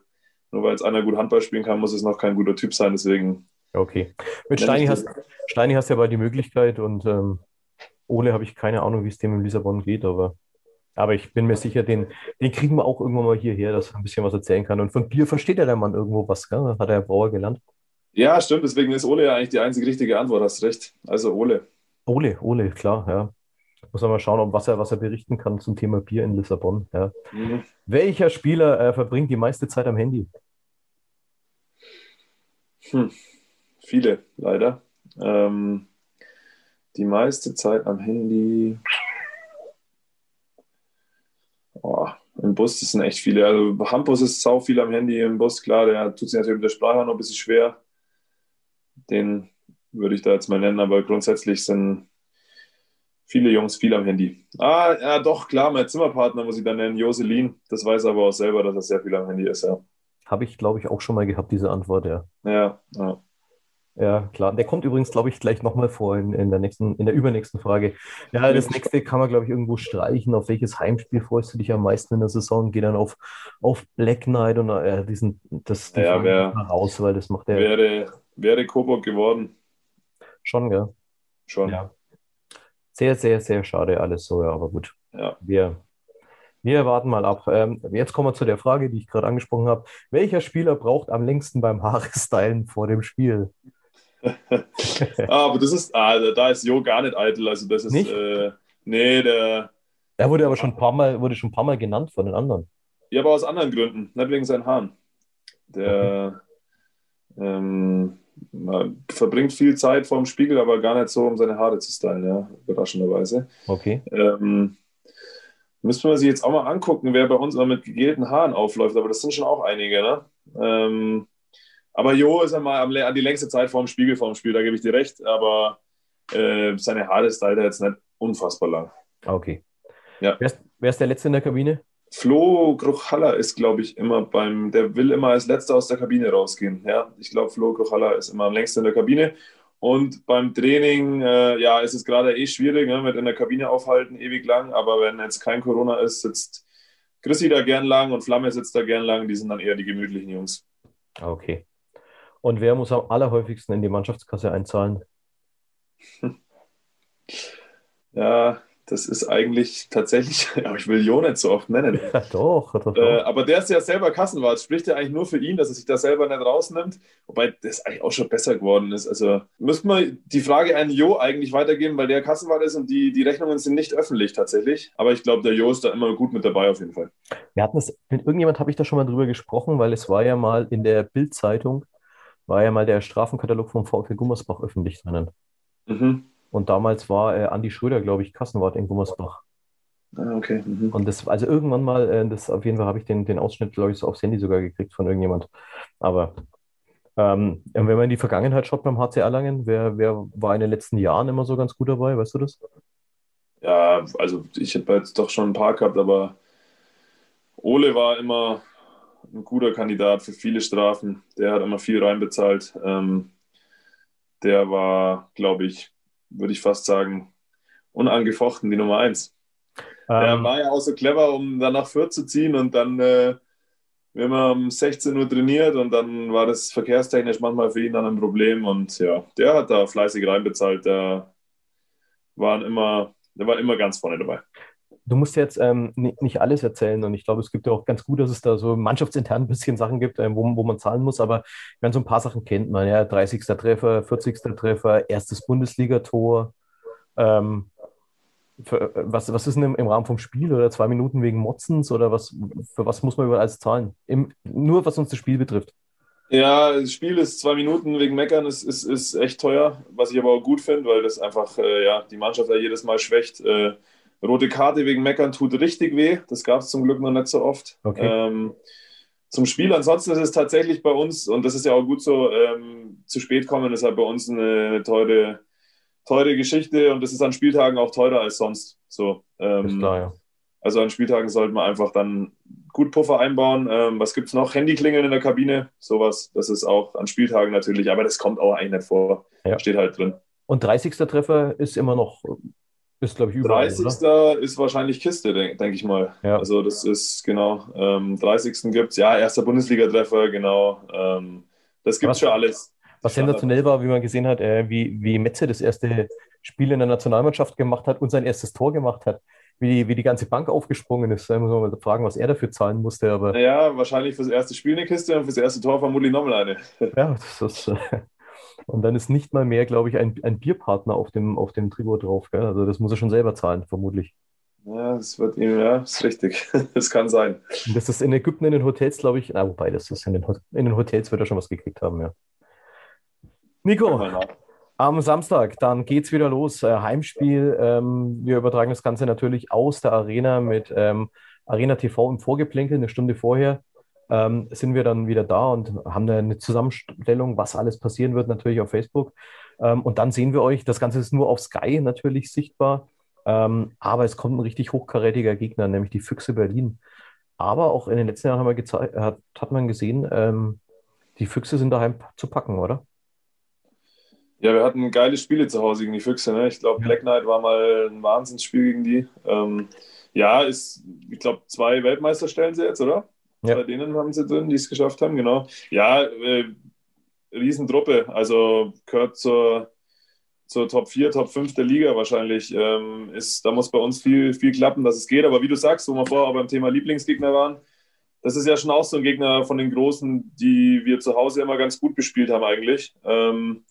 nur weil es einer gut Handball spielen kann, muss es noch kein guter Typ sein. Deswegen. Okay. Mit Steini hast, Steini hast du ja aber die Möglichkeit und ähm, Ole habe ich keine Ahnung, wie es dem in Lissabon geht, aber, aber ich bin mir sicher, den, den kriegen wir auch irgendwann mal hierher, dass er ein bisschen was erzählen kann. Und von Bier versteht ja der Mann irgendwo was, gell? hat er Brauer gelernt. Ja, stimmt, deswegen ist Ole ja eigentlich die einzige richtige Antwort, hast recht. Also Ole. Ole, Ole, klar, ja. Muss man mal schauen, ob was er, was er berichten kann zum Thema Bier in Lissabon. Ja. Mhm. Welcher Spieler äh, verbringt die meiste Zeit am Handy? Hm. Viele, leider. Ähm, die meiste Zeit am Handy. Oh, Im Bus das sind echt viele. Also Hampus ist sau viel am Handy im Bus, klar, der tut sich natürlich mit der Sprache noch ein bisschen schwer. Den würde ich da jetzt mal nennen, aber grundsätzlich sind viele Jungs viel am Handy. Ah, ja, doch, klar, mein Zimmerpartner muss ich dann nennen, Joselin. Das weiß er aber auch selber, dass er sehr viel am Handy ist, ja. Habe ich, glaube ich, auch schon mal gehabt, diese Antwort, ja. Ja, ja. Ja, klar. Der kommt übrigens, glaube ich, gleich nochmal vor in, in, der nächsten, in der übernächsten Frage. Ja, das nächste kann man, glaube ich, irgendwo streichen. Auf welches Heimspiel freust du dich am meisten in der Saison? Geh dann auf, auf Black Knight und äh, diesen, das die ja, wär, raus, weil das macht der. Wäre, wäre Coburg geworden. Schon, gell? Schon. Ja. Sehr, sehr, sehr schade alles so, ja, aber gut. Ja. Wir, wir warten mal ab. Ähm, jetzt kommen wir zu der Frage, die ich gerade angesprochen habe. Welcher Spieler braucht am längsten beim Haare-Stylen vor dem Spiel? [laughs] ah, aber das ist, ah, da ist Jo gar nicht eitel. Also das ist? Äh, nee, der. Er wurde aber schon ein paar Mal, wurde schon ein paar Mal genannt von den anderen. Ja, aber aus anderen Gründen, nicht wegen seinen Haaren. Der, okay. ähm, man verbringt viel Zeit vorm Spiegel, aber gar nicht so, um seine Haare zu stylen, ja, überraschenderweise. Okay. Ähm, müsste man sich jetzt auch mal angucken, wer bei uns immer mit gegelten Haaren aufläuft, aber das sind schon auch einige, ne? Ähm, aber Jo ist einmal an die längste Zeit vorm Spiegel vorm Spiel, da gebe ich dir recht, aber äh, seine Haare stylt er jetzt nicht unfassbar lang. Okay. Ja. Wer ist, wer ist der Letzte in der Kabine? Flo Gruchhaller ist, glaube ich, immer beim, der will immer als letzter aus der Kabine rausgehen. Ja, ich glaube, Flo Gruchhaller ist immer am längsten in der Kabine. Und beim Training, äh, ja, ist es gerade eh schwierig, ne, mit in der Kabine aufhalten, ewig lang. Aber wenn jetzt kein Corona ist, sitzt Chrissy da gern lang und Flamme sitzt da gern lang. Die sind dann eher die gemütlichen Jungs. Okay. Und wer muss am allerhäufigsten in die Mannschaftskasse einzahlen? [laughs] Ja, das ist eigentlich tatsächlich, [laughs] aber ich will Jo nicht so oft nennen. [laughs] Ja, doch, doch, doch. Äh, aber der ist ja selber Kassenwart. Spricht ja eigentlich nur für ihn, dass er sich da selber nicht rausnimmt. Wobei das eigentlich auch schon besser geworden ist. Also müsste man die Frage an Jo eigentlich weitergeben, weil der Kassenwart ist und die, die Rechnungen sind nicht öffentlich tatsächlich. Aber ich glaube, der Jo ist da immer gut mit dabei auf jeden Fall. Wir hatten es, mit irgendjemand habe ich da schon mal drüber gesprochen, weil es war ja mal in der Bild-Zeitung, war ja mal der Strafenkatalog vom VfL Gummersbach öffentlich drinnen. Mhm. Und damals war äh, Andi Schröder, glaube ich, Kassenwart in Gummersbach. Ah, okay. Mhm. Und das, also irgendwann mal, äh, das auf jeden Fall habe ich den, den Ausschnitt, glaube ich, so aufs Handy sogar gekriegt von irgendjemand. Aber ähm, wenn man in die Vergangenheit schaut beim HC Erlangen, wer, wer war in den letzten Jahren immer so ganz gut dabei, weißt du das? Ja, also ich hätte jetzt doch schon ein paar gehabt, aber Ole war immer ein guter Kandidat für viele Strafen. Der hat immer viel reinbezahlt. Ähm, der war, glaube ich, würde ich fast sagen, unangefochten die Nummer eins. Ähm, der war ja auch so clever, um dann nach Fürth zu ziehen und dann, äh, wir haben um 16 Uhr trainiert und dann war das verkehrstechnisch manchmal für ihn dann ein Problem und ja, der hat da fleißig reinbezahlt. Der, waren immer, der war immer ganz vorne dabei. Du musst jetzt ähm, nicht alles erzählen und ich glaube, es gibt ja auch ganz gut, dass es da so mannschaftsintern ein bisschen Sachen gibt, ähm, wo, wo man zahlen muss, aber wenn so ein paar Sachen kennt man, ja, 30. Treffer, 40. Treffer, erstes Bundesligator, ähm, für, was, was ist denn im, im, Rahmen vom Spiel oder zwei Minuten wegen Motzens oder was, für was muss man überall alles zahlen? Im, nur was uns das Spiel betrifft. Ja, das Spiel ist zwei Minuten wegen Meckern, ist, ist, ist echt teuer, was ich aber auch gut finde, weil das einfach äh, ja, die Mannschaft da jedes Mal schwächt. Äh, rote Karte wegen Meckern tut richtig weh, das gab es zum Glück noch nicht so oft. Okay. Ähm, zum Spiel ansonsten ist es tatsächlich bei uns, und das ist ja auch gut so, ähm, zu spät kommen ist halt bei uns eine, eine teure, teure Geschichte und das ist an Spieltagen auch teurer als sonst. So, ähm, klar, ja. Also an Spieltagen sollte man einfach dann gut Puffer einbauen. Ähm, was gibt es noch? Handyklingeln in der Kabine, sowas. Das ist auch an Spieltagen natürlich, aber das kommt auch eigentlich nicht vor. Ja. Steht halt drin. Und 30. Treffer ist immer noch, ist glaube ich überall. 30. Oder? ist wahrscheinlich Kiste, denke denk ich mal. Ja. Also das ist genau. Ähm, 30. gibt es, ja, erster Bundesliga-Treffer, genau. Ähm, das gibt es schon alles. Was sensationell war, wie man gesehen hat, äh, wie, wie Metze das erste Spiel in der Nationalmannschaft gemacht hat und sein erstes Tor gemacht hat. Wie die, wie die ganze Bank aufgesprungen ist. Da muss man mal fragen, was er dafür zahlen musste. Aber naja, wahrscheinlich fürs erste Spiel eine Kiste und fürs erste Tor vermutlich nochmal eine. Ja, das ist. Äh, und dann ist nicht mal mehr, glaube ich, ein, ein Bierpartner auf dem, auf dem Trikot drauf. Gell? Also das muss er schon selber zahlen, vermutlich. Ja, das wird ihm, ja, ist richtig. [laughs] Das kann sein. Und das ist in Ägypten in den Hotels, glaube ich, na, wobei, das ist in den, in den Hotels wird er schon was gekriegt haben, ja. Nico, am Samstag, dann geht's wieder los. Äh, Heimspiel. Ähm, wir übertragen das Ganze natürlich aus der Arena mit ähm, Arena TV im Vorgeplänkel, eine Stunde vorher. Ähm, sind wir dann wieder da und haben eine Zusammenstellung, was alles passieren wird, natürlich auf Facebook. Ähm, und dann sehen wir euch. Das Ganze ist nur auf Sky natürlich sichtbar. Ähm, aber es kommt ein richtig hochkarätiger Gegner, nämlich die Füchse Berlin. Aber auch in den letzten Jahren haben wir hat, hat man gesehen, ähm, die Füchse sind daheim zu packen, oder? Ja, wir hatten geile Spiele zu Hause gegen die Füchse. Ne? Ich glaube. Black Knight war mal ein Wahnsinnsspiel gegen die. Ähm, ja, ist, ich glaube, zwei Weltmeister stellen sie jetzt, oder? Ja. Bei denen haben sie drin, die es geschafft haben, genau. Ja, äh, Riesentruppe. Also gehört zur, zur Top 4, Top 5 der Liga wahrscheinlich. Ähm, ist, da muss bei uns viel, viel klappen, dass es geht. Aber wie du sagst, wo wir vorher beim Thema Lieblingsgegner waren, das ist ja schon auch so ein Gegner von den Großen, die wir zu Hause immer ganz gut bespielt haben eigentlich. Ähm,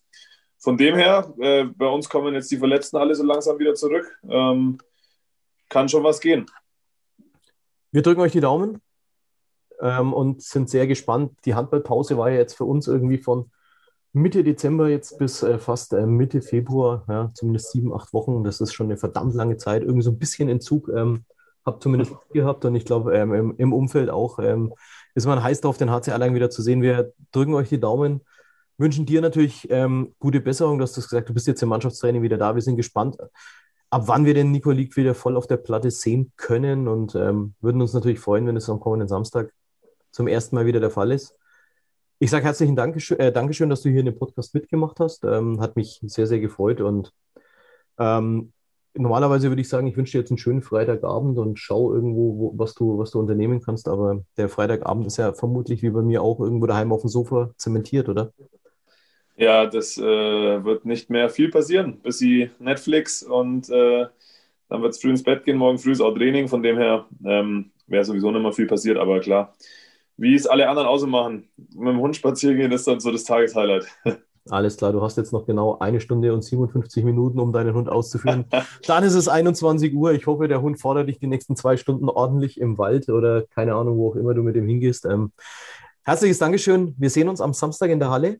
von dem her, äh, bei uns kommen jetzt die Verletzten alle so langsam wieder zurück. Ähm, kann schon was gehen. Wir drücken euch die Daumen ähm, und sind sehr gespannt. Die Handballpause war ja jetzt für uns irgendwie von Mitte Dezember jetzt bis äh, fast äh, Mitte Februar, ja, zumindest sieben, acht Wochen. Das ist schon eine verdammt lange Zeit. Irgendwie so ein bisschen Entzug ähm, hab zumindest ich gehabt und ich glaube ähm, im, im Umfeld auch ähm, ist man heiß drauf, den HC Erlangen wieder zu sehen. Wir drücken euch die Daumen, wünschen dir natürlich ähm, gute Besserung. Du hast das gesagt, du bist jetzt im Mannschaftstraining wieder da. Wir sind gespannt. ab wann wir den Nico League wieder voll auf der Platte sehen können und ähm, würden uns natürlich freuen, wenn es am kommenden Samstag zum ersten Mal wieder der Fall ist. Ich sage herzlichen Dankeschön, äh, Dankeschön, dass du hier in dem Podcast mitgemacht hast. Ähm, hat mich sehr, sehr gefreut und ähm, normalerweise würde ich sagen, ich wünsche dir jetzt einen schönen Freitagabend und schau irgendwo, wo, was, du, was du unternehmen kannst. Aber der Freitagabend ist ja vermutlich wie bei mir auch irgendwo daheim auf dem Sofa zementiert, oder? Ja, das äh, wird nicht mehr viel passieren, bis sie Netflix und äh, dann wird es früh ins Bett gehen. Morgen früh ist auch Training, von dem her ähm, wäre sowieso nicht mehr viel passiert, aber klar, wie es alle anderen außer machen, mit dem Hund spazieren gehen ist dann so das Tageshighlight. [laughs] Alles klar, du hast jetzt noch genau eine Stunde und 57 Minuten, um deinen Hund auszuführen. [laughs] Dann ist es 21 Uhr. Ich hoffe, der Hund fordert dich die nächsten zwei Stunden ordentlich im Wald oder keine Ahnung, wo auch immer du mit ihm hingehst. Ähm, herzliches Dankeschön. Wir sehen uns am Samstag in der Halle.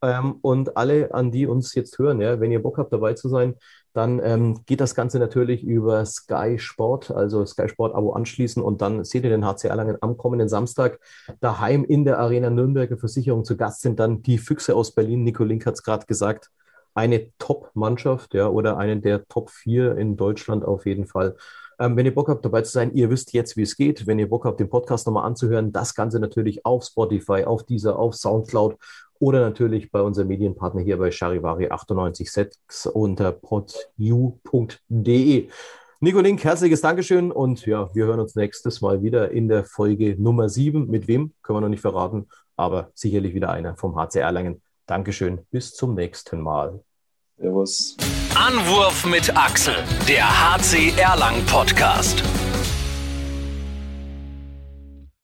Ähm, und alle, an die uns jetzt hören, ja, wenn ihr Bock habt, dabei zu sein, dann ähm, geht das Ganze natürlich über Sky Sport, also Sky Sport Abo anschließen und dann seht ihr den HC Erlangen am kommenden Samstag daheim in der Arena Nürnberger Versicherung. Zu Gast sind dann die Füchse aus Berlin. Nico Link hat es gerade gesagt. Eine Top-Mannschaft, ja, oder eine der Top 4 in Deutschland auf jeden Fall. Ähm, wenn ihr Bock habt, dabei zu sein, ihr wisst jetzt, wie es geht. Wenn ihr Bock habt, den Podcast nochmal anzuhören, das Ganze natürlich auf Spotify, auf dieser, auf Soundcloud oder natürlich bei unserem Medienpartner hier bei Charivari 98.6 unter podu.de. Nico Link, herzliches Dankeschön und ja, wir hören uns nächstes Mal wieder in der Folge Nummer 7. Mit wem, können wir noch nicht verraten, aber sicherlich wieder einer vom HC Erlangen. Dankeschön, bis zum nächsten Mal. Servus. Anwurf mit Axel, der HC Erlangen Podcast.